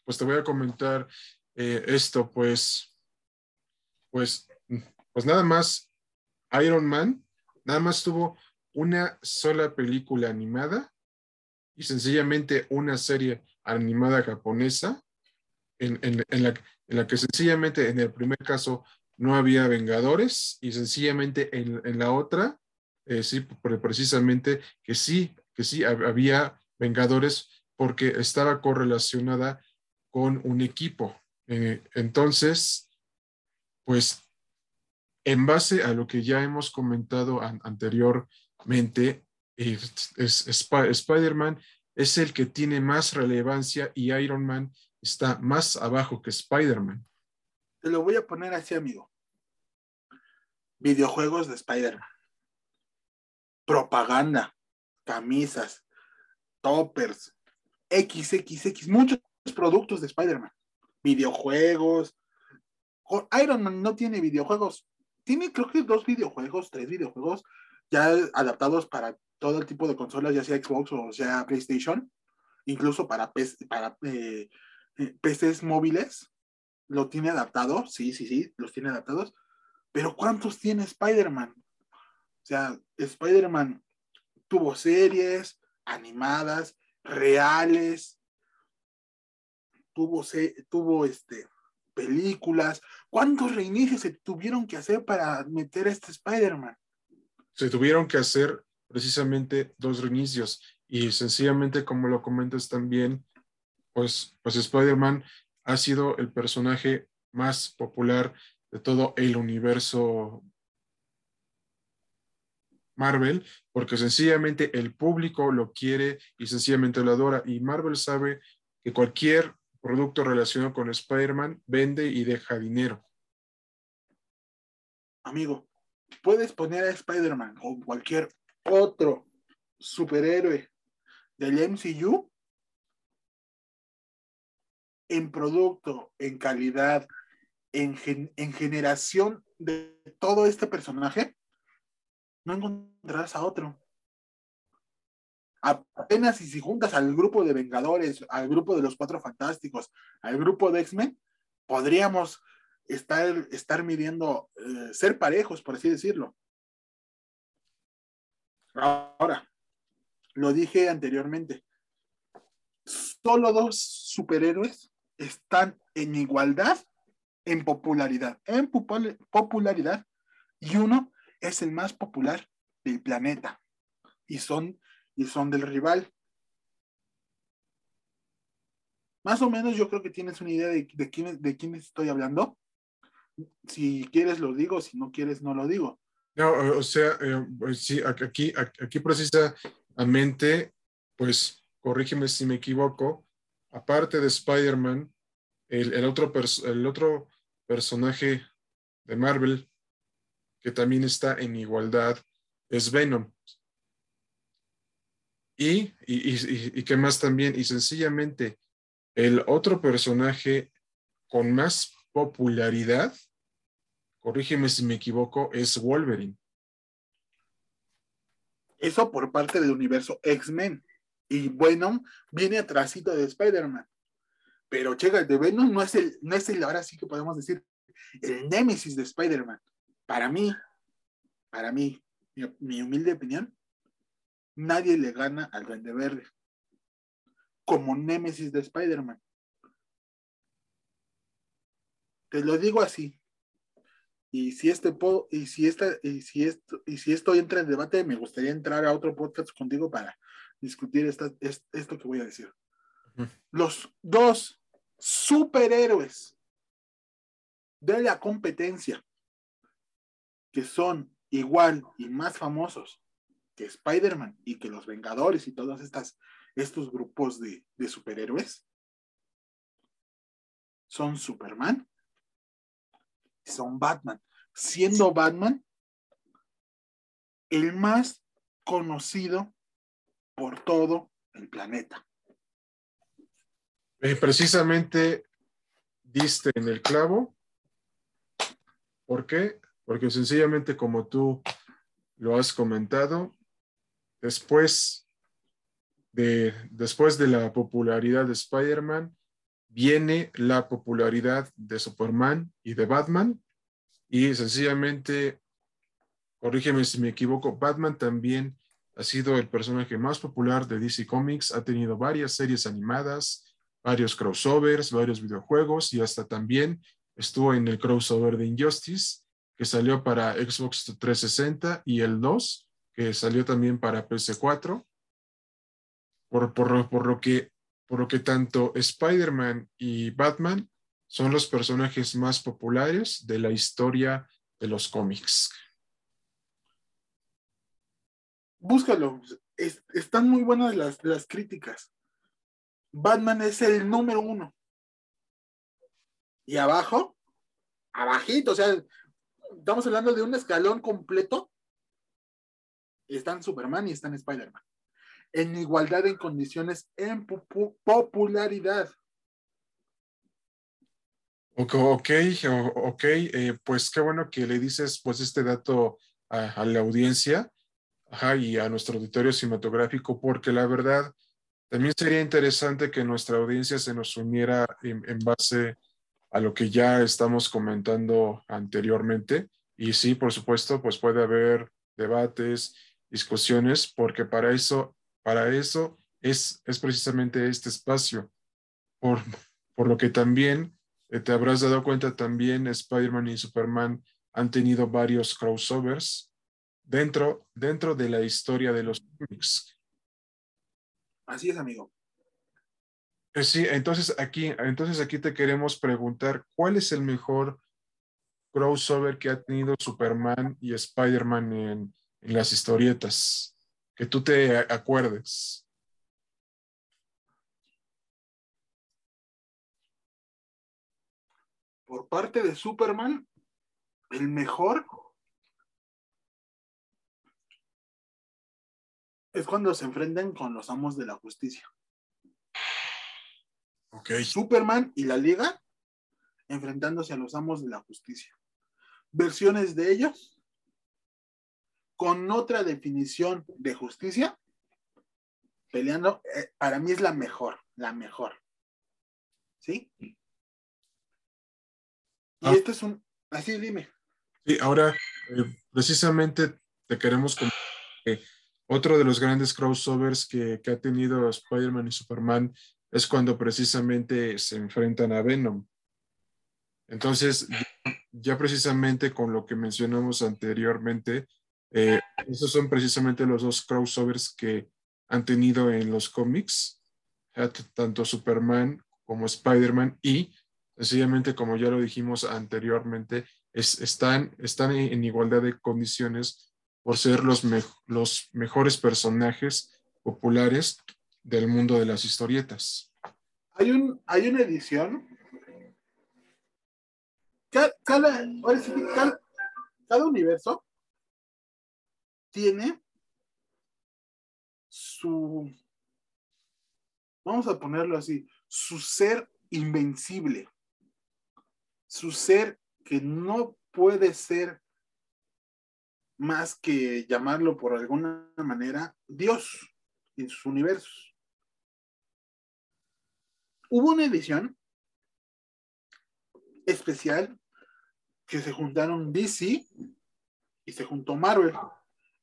pues te voy a comentar eh, esto, pues, pues, pues nada más, Iron Man, nada más tuvo una sola película animada y sencillamente una serie animada japonesa en, en, la, que sencillamente en el primer caso no había Vengadores y sencillamente en, la otra, eh, sí, precisamente que sí, que sí había Vengadores porque estaba correlacionada con un equipo. Eh, entonces, pues, en base a lo que ya hemos comentado anteriormente, es, Spider-Man es el que tiene más relevancia y Iron Man está más abajo que Spider-Man. Te lo voy a poner así, amigo. Videojuegos de Spider-Man. Propaganda, camisas, toppers, XXX, muchos productos de Spider-Man. Videojuegos. Iron Man no tiene videojuegos. Tiene creo que dos videojuegos, tres videojuegos ya adaptados para todo el tipo de consolas, ya sea Xbox o sea PlayStation, incluso para, para eh, eh, PCs móviles, lo tiene adaptado, sí, sí, sí, los tiene adaptados, pero ¿cuántos tiene Spider-Man? O sea, Spider-Man tuvo series animadas, reales, tuvo, tuvo este, películas. ¿Cuántos reinicios se tuvieron que hacer para meter a este Spider-Man? Se tuvieron que hacer precisamente dos reinicios y sencillamente como lo comentas también, pues, pues Spider-Man ha sido el personaje más popular de todo el universo Marvel, porque sencillamente el público lo quiere y sencillamente lo adora. Y Marvel sabe que cualquier producto relacionado con Spider-Man vende y deja dinero. Amigo, puedes poner a Spider-Man o cualquier otro superhéroe del MCU en producto, en calidad, en, en generación de todo este personaje, no encontrarás a otro. Apenas si, si juntas al grupo de Vengadores, al grupo de los Cuatro Fantásticos, al grupo de X-Men, podríamos estar, estar midiendo, eh, ser parejos, por así decirlo. Ahora, lo dije anteriormente, solo dos superhéroes están en igualdad en popularidad, en popularidad, y uno es el más popular del planeta, y son, y son del rival. Más o menos yo creo que tienes una idea de, de, quién, de quién estoy hablando. Si quieres lo digo, si no quieres no lo digo. No, o sea, eh, pues sí, aquí, aquí precisamente, pues corrígeme si me equivoco, aparte de Spider-Man, el, otro el otro personaje de Marvel que también está en igualdad es Venom. Y, y, y, qué más también, y sencillamente el otro personaje con más popularidad, corrígeme si me equivoco, es Wolverine. Eso por parte del universo X-Men. Y Venom viene atrásito de Spider-Man. Pero de Venom no es el, no es el, ahora sí que podemos decir, el némesis de Spider-Man. Para mí, para mí, mi, humilde opinión, nadie le gana al Duende Verde como némesis de Spider-Man. Te lo digo así. Y si este y si esta, y si esto, y si esto entra en debate, me gustaría entrar a otro podcast contigo para discutir esta, esto que voy a decir. Los dos superhéroes de la competencia que son igual y más famosos que Spider-Man y que los Vengadores y todos estas, estos grupos de, de superhéroes son Superman, son Batman, siendo Batman el más conocido por todo el planeta. Eh, precisamente diste en el clavo. ¿Por qué? Porque sencillamente como tú lo has comentado, después de, después de la popularidad de Spider-Man, viene la popularidad de Superman y de Batman. Y sencillamente, corrígeme si me equivoco, Batman también ha sido el personaje más popular de DC Comics, ha tenido varias series animadas, varios crossovers, varios videojuegos y hasta también estuvo en el crossover de Injustice, que salió para Xbox 360 y el 2, que salió también para PC4. Por, por, por, lo que, por lo que tanto Spider-Man y Batman son los personajes más populares de la historia de los cómics. Búscalo, están muy buenas las, las críticas. Batman es el número uno. Y abajo, abajito, o sea, estamos hablando de un escalón completo. Están Superman y están Spider-Man. En igualdad en condiciones, en popularidad. Ok, ok, eh, pues qué bueno que le dices pues este dato a, la audiencia y a nuestro auditorio cinematográfico, porque la verdad también sería interesante que nuestra audiencia se nos uniera en, en base a lo que ya estamos comentando anteriormente. Y sí, por supuesto, pues puede haber debates, discusiones, porque para eso, para eso es, es precisamente este espacio. Por, por lo que también eh, te habrás dado cuenta, también Spider-Man y Superman han tenido varios crossovers dentro, dentro de la historia de los cómics. Así es, amigo. Eh, sí, entonces aquí, entonces aquí te queremos preguntar, ¿cuál es el mejor crossover que ha tenido Superman y Spider-Man en, en, las historietas? Que tú te acuerdes. Por parte de Superman, el mejor es cuando se enfrentan con los amos de la justicia. Okay. Superman y la Liga enfrentándose a los amos de la justicia. Versiones de ellos con otra definición de justicia, peleando, eh, para mí es la mejor, la mejor. ¿Sí? Y ah. esto es un, así dime. Sí, ahora, eh, precisamente te queremos comentar que otro de los grandes crossovers que, que ha tenido Spider-Man y Superman es cuando precisamente se enfrentan a Venom. Entonces, ya precisamente con lo que mencionamos anteriormente, eh, esos son precisamente los dos crossovers que han tenido en los cómics, tanto Superman como Spider-Man y sencillamente como ya lo dijimos anteriormente, están, en igualdad de condiciones por ser los, mejores personajes populares del mundo de las historietas. Hay, un, hay una edición. Cada universo tiene su, vamos a ponerlo así, su ser invencible, su ser que no puede ser más que llamarlo por alguna manera Dios en sus universos. Hubo una edición especial que se juntaron DC y se juntó Marvel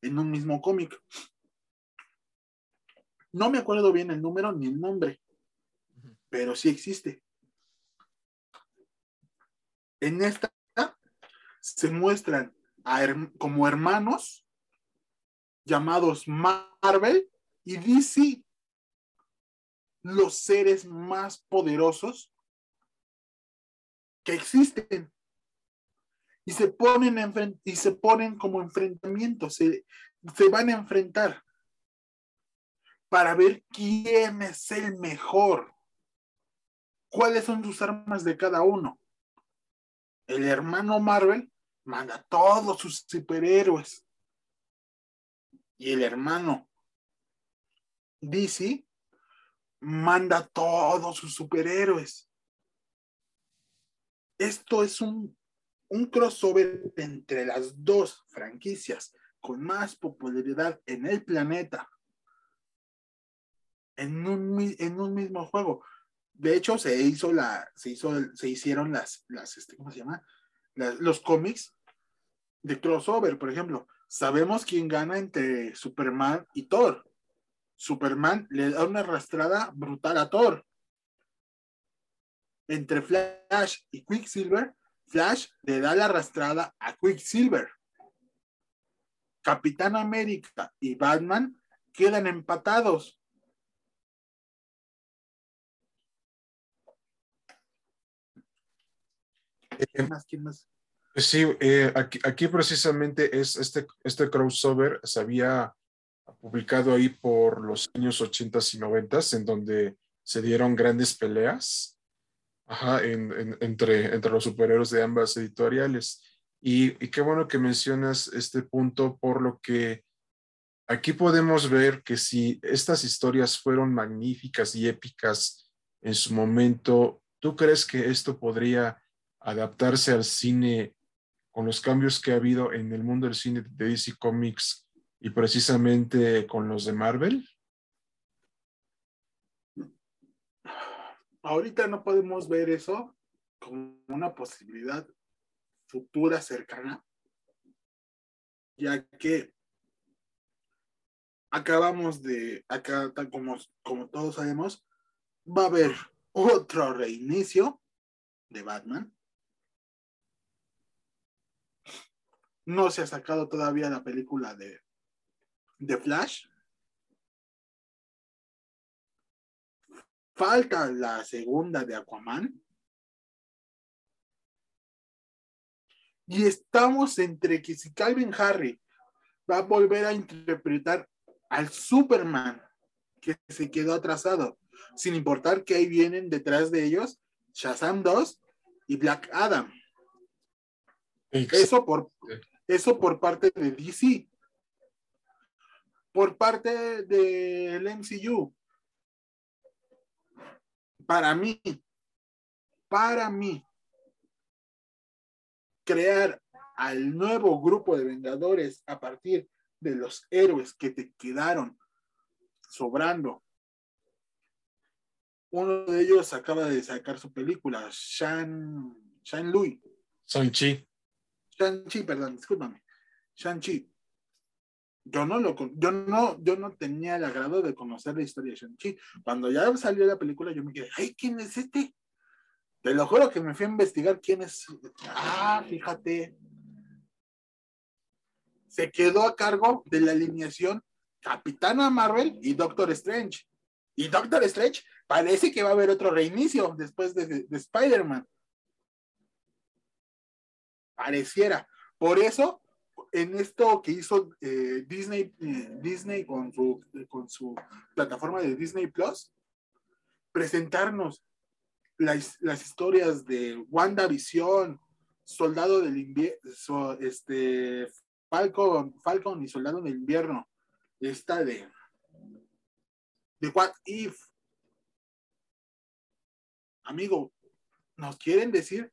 en un mismo cómic. No me acuerdo bien el número ni el nombre, pero sí existe. En esta se muestran como hermanos llamados Marvel y DC los seres más poderosos que existen y se ponen, y se ponen como enfrentamientos, se, se van a enfrentar para ver quién es el mejor, cuáles son sus armas de cada uno. El hermano Marvel manda a todos sus superhéroes y el hermano DC manda a todos sus superhéroes. Esto es un, un crossover entre las dos franquicias con más popularidad en el planeta en un, en un mismo juego. De hecho, se hizo la, se hizo, se hicieron las, las, este, ¿cómo se llama? los cómics de crossover, por ejemplo. Sabemos quién gana entre Superman y Thor. Superman le da una arrastrada brutal a Thor. Entre Flash y Quicksilver, Flash le da la arrastrada a Quicksilver. Capitán América y Batman quedan empatados. ¿Quién más? ¿Quién más? Sí, eh, aquí, precisamente es este, este crossover se había publicado ahí por los años 80 y 90 en donde se dieron grandes peleas entre, entre los superhéroes de ambas editoriales. Y, y, qué bueno que mencionas este punto, por lo que aquí podemos ver que si estas historias fueron magníficas y épicas en su momento, ¿tú crees que esto podría adaptarse al cine con los cambios que ha habido en el mundo del cine de DC Comics y precisamente con los de Marvel? Ahorita no podemos ver eso como una posibilidad futura cercana, ya que acabamos de, acá como, como todos sabemos, va a haber otro reinicio de Batman No se ha sacado todavía la película de, de Flash. Falta la segunda de Aquaman. Y estamos entre que si Calvin Harry va a volver a interpretar al Superman que se quedó atrasado, sin importar que ahí vienen detrás de ellos Shazam 2 y Black Adam. Eso por, eso por parte de DC. Por parte del MCU. Para mí, para mí, crear al nuevo grupo de Vengadores a partir de los héroes que te quedaron sobrando. Uno de ellos acaba de sacar su película, Shan, Shan Lui. Shang-Chi. Shang-Chi, perdón, discúlpame. Shang-Chi. Yo no, lo, yo, no, yo no tenía el agrado de conocer la historia de Shang-Chi. Cuando ya salió la película, yo me quedé, ay, ¿quién es este? Te lo juro que me fui a investigar quién es. Ah, fíjate. Se quedó a cargo de la alineación Capitana Marvel y Doctor Strange. Y Doctor Strange parece que va a haber otro reinicio después de, de Spider-Man pareciera. Por eso, en esto que hizo eh, Disney, Disney con su, con su plataforma de Disney Plus, presentarnos las, historias de WandaVision, Soldado del Invierno, este, Falcon, Falcon y Soldado del Invierno, esta de, de What If. Amigo, nos quieren decir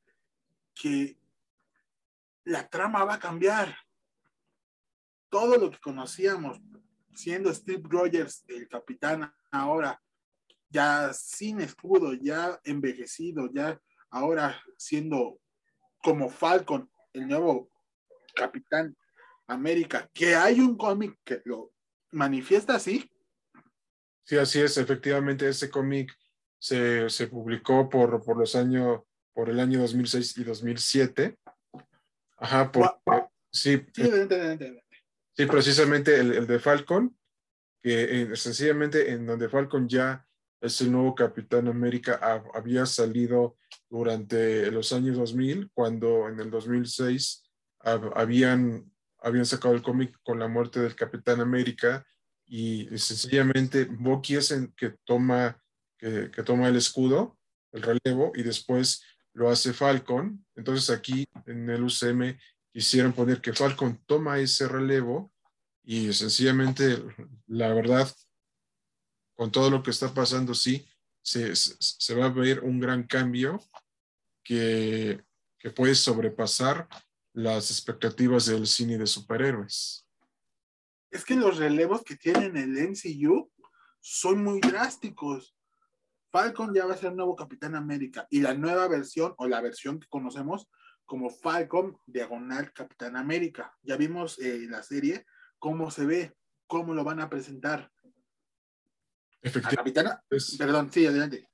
que la trama va a cambiar. Todo lo que conocíamos, siendo Steve Rogers el capitán ahora, ya sin escudo, ya envejecido, ya ahora siendo como Falcon, el nuevo capitán América, que hay un cómic que lo manifiesta así. Sí, así es, efectivamente, ese cómic se, se, publicó por, por los años, por el año 2006 y 2007 Ajá, porque, sí, sí, precisamente el, de Falcon, que eh, sencillamente en donde Falcon ya es el nuevo Capitán América, había salido durante los años 2000, cuando en el 2006 habían, habían sacado el cómic con la muerte del Capitán América y sencillamente Bucky es el que toma, que, que toma el escudo, el relevo, y después lo hace Falcon. Entonces aquí en el UCM quisieron poner que Falcon toma ese relevo y sencillamente, la verdad, con todo lo que está pasando, sí, se, se va a ver un gran cambio que, que puede sobrepasar las expectativas del cine de superhéroes. Es que los relevos que tienen el MCU son muy drásticos. Falcon ya va a ser el nuevo Capitán América y la nueva versión o la versión que conocemos como Falcon Diagonal Capitán América. Ya vimos eh, la serie, cómo se ve, cómo lo van a presentar. Efectivamente. perdón, sí, adelante.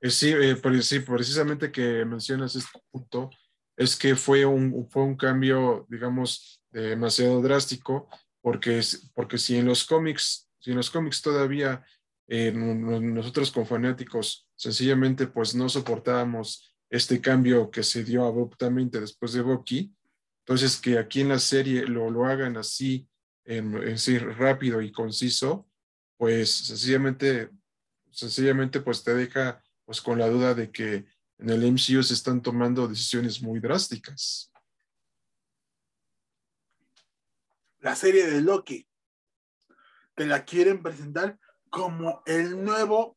Eh, sí, eh, sí, precisamente que mencionas este punto, es que fue un, fue un cambio, digamos, demasiado drástico, porque, porque si en los cómics, si en los cómics todavía eh, nosotros con fanáticos sencillamente pues no soportábamos este cambio que se dio abruptamente después de Bucky, entonces que aquí en la serie lo, lo hagan así, en, en sí, rápido y conciso, pues sencillamente, sencillamente pues te deja pues con la duda de que en el MCU se están tomando decisiones muy drásticas. La serie de Loki, te la quieren presentar como el nuevo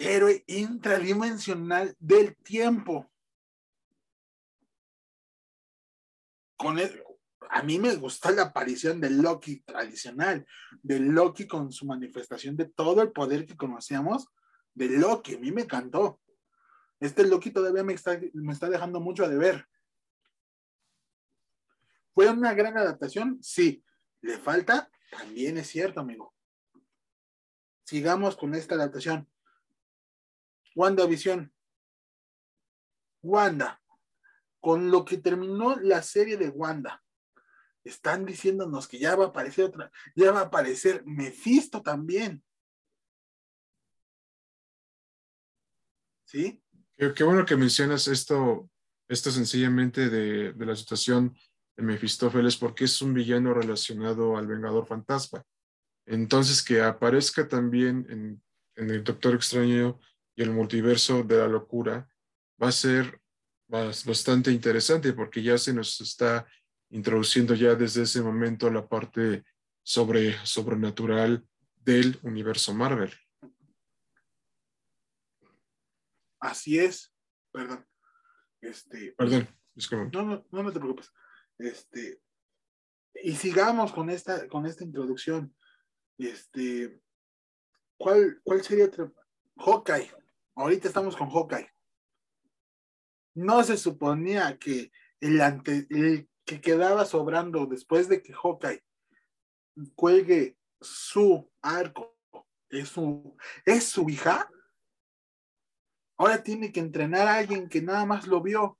héroe intradimensional del tiempo. Con a mí me gusta la aparición del Loki tradicional, del Loki con su manifestación de todo el poder que conocíamos, de Loki. A mí me encantó. Este Loki todavía me está, me está dejando mucho a deber. ¿Fue una gran adaptación? Sí. ¿Le falta? También es cierto, amigo. Sigamos con esta adaptación. WandaVision. Wanda. Con lo que terminó la serie de Wanda. Están diciéndonos que ya va a aparecer otra, ya va a aparecer Mephisto también. ¿Sí? Qué, bueno que mencionas esto, esto sencillamente de, la situación de Mefistófeles, porque es un villano relacionado al Vengador Fantasma. Entonces, que aparezca también en el Doctor Extraño y el multiverso de la locura va a ser bastante interesante porque ya se nos está introduciendo ya desde ese momento la parte sobre, sobrenatural del universo Marvel. Así es, perdón. Este, perdón, No, no, no, te preocupes. Este, y sigamos con esta, con esta introducción. Este, ¿cuál, cuál sería otra? Hawkeye. Ahorita estamos con Hawkeye. No se suponía que el, ante, el que quedaba sobrando después de que Hawkeye cuelgue su arco es su, es su hija Ahora tiene que entrenar a alguien que nada más lo vio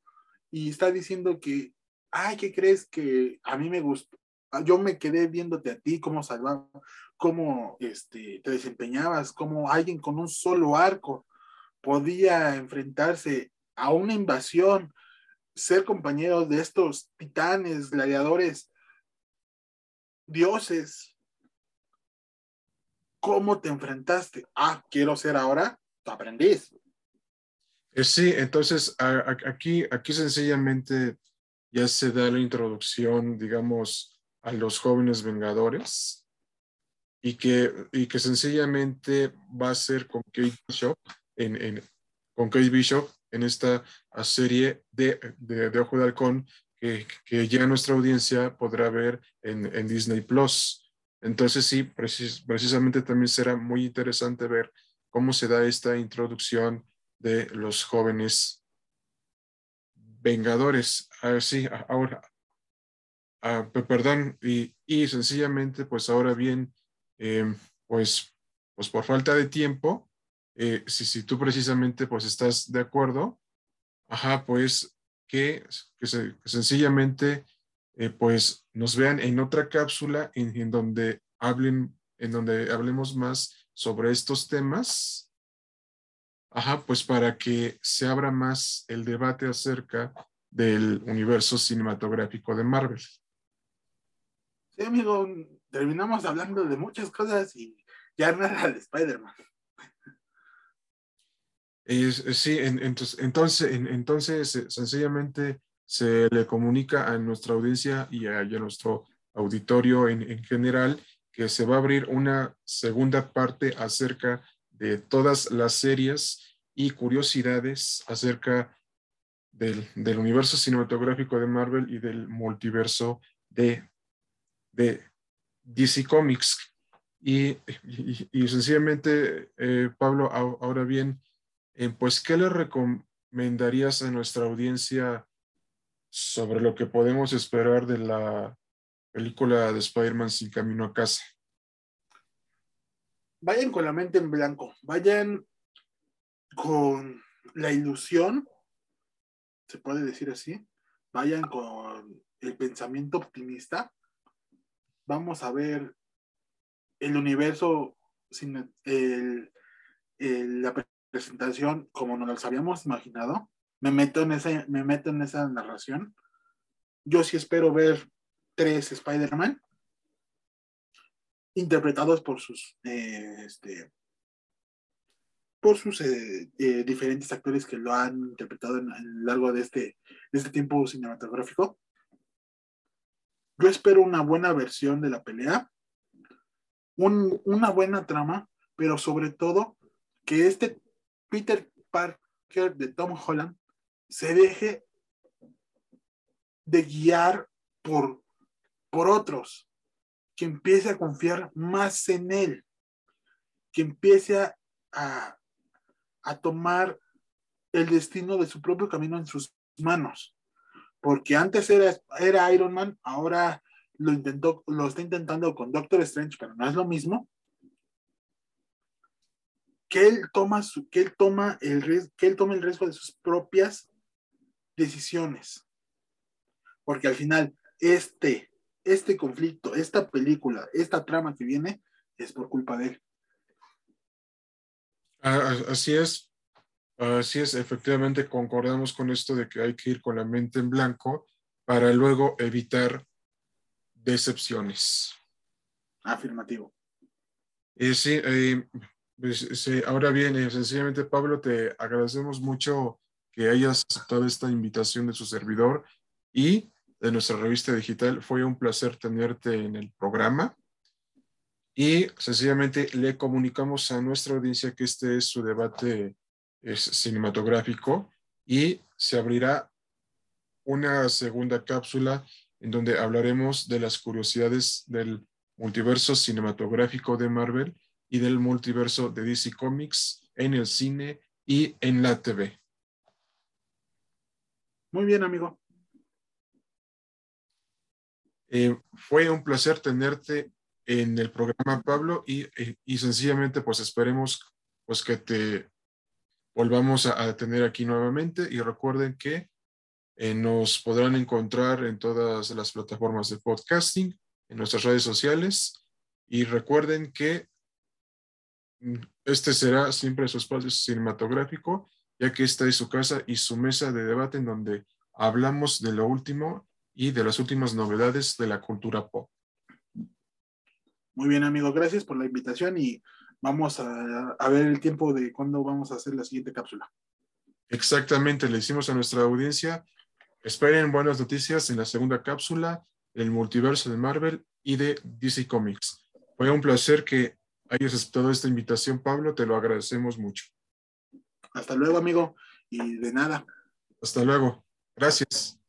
y está diciendo que, ay, ¿qué crees que a mí me gustó? Yo me quedé viéndote a ti, cómo salvaba, cómo este, te desempeñabas, cómo alguien con un solo arco podía enfrentarse a una invasión, ser compañero de estos titanes, gladiadores, dioses. ¿Cómo te enfrentaste? Ah, quiero ser ahora tu aprendiz. Eh, sí, entonces aquí, aquí sencillamente ya se da la introducción, digamos, a los jóvenes vengadores y que, y que sencillamente va a ser con Kate Bishop en, con Kate Bishop en esta serie de, de, Ojo de Halcón que, que, ya nuestra audiencia podrá ver en, en Disney Plus. Entonces sí, precisamente también será muy interesante ver cómo se da esta introducción de los jóvenes vengadores. Así, ah, ahora, ah, perdón, y, y, sencillamente, pues ahora bien, em, pues, pues por falta de tiempo, eh, si, si tú precisamente pues estás de acuerdo, ajá, pues que, que, sencillamente eh, pues nos vean en otra cápsula en, donde hablen, en donde hablemos más sobre estos temas. Ajá, pues para que se abra más el debate acerca del universo cinematográfico de Marvel. Sí, amigo, terminamos hablando de muchas cosas y ya nada de Spider-Man. Sí, entonces, entonces, entonces, eh, sencillamente se le comunica a nuestra audiencia y a, nuestro auditorio en, en, general que se va a abrir una segunda parte acerca de todas las series y curiosidades acerca del, universo cinematográfico de Marvel y del multiverso de, de DC Comics. Y, y, sencillamente, eh, Pablo, ahora bien, eh, pues, ¿qué le recomendarías a nuestra audiencia sobre lo que podemos esperar de la película de Spider-Man sin camino a casa? Vayan con la mente en blanco, vayan con la ilusión, se puede decir así, vayan con el pensamiento optimista. Vamos a ver el universo sin el, la presentación como nos lo habíamos imaginado. Me meto en esa, me meto en esa narración. Yo sí espero ver tres Spider-Man interpretados por sus eh, este, por sus eh, eh, diferentes actores que lo han interpretado a lo largo de este, de este tiempo cinematográfico. Yo espero una buena versión de la pelea, una buena trama, pero sobre todo que este Peter Parker de Tom Holland se deje de guiar por, por otros, que empiece a confiar más en él, que empiece a, a, tomar el destino de su propio camino en sus manos. Porque antes era, era Iron Man, ahora lo intentó, lo está intentando con Doctor Strange, pero no es lo mismo. Que él toma su, que él toma el que él toma el riesgo de sus propias decisiones. Porque al final, este, este conflicto, esta película, esta trama que viene, es por culpa de él. Ah, así es, así es, efectivamente concordamos con esto de que hay que ir con la mente en blanco para luego evitar decepciones. Afirmativo. Y sí, eh, pues, ahora bien, eh, sencillamente Pablo, te agradecemos mucho que hayas aceptado esta invitación de su servidor y de nuestra revista digital. Fue un placer tenerte en el programa y sencillamente le comunicamos a nuestra audiencia que este es su debate cinematográfico y se abrirá una segunda cápsula en donde hablaremos de las curiosidades del multiverso cinematográfico de Marvel y del multiverso de DC Comics en el cine y en la TV. Muy bien, amigo. Eh, fue un placer tenerte en el programa, Pablo, y, y, sencillamente pues esperemos pues que te volvamos a, tener aquí nuevamente y recuerden que eh, nos podrán encontrar en todas las plataformas de podcasting, en nuestras redes sociales y recuerden que este será siempre su espacio cinematográfico, ya que esta es su casa y su mesa de debate en donde hablamos de lo último y de las últimas novedades de la cultura pop. Muy bien, amigo, gracias por la invitación y vamos a, ver el tiempo de cuándo vamos a hacer la siguiente cápsula. Exactamente, le hicimos a nuestra audiencia. Esperen buenas noticias en la segunda cápsula, el multiverso de Marvel y de DC Comics. Fue un placer que hayas aceptado esta invitación, Pablo, te lo agradecemos mucho. Hasta luego, amigo, y de nada. Hasta luego. Gracias.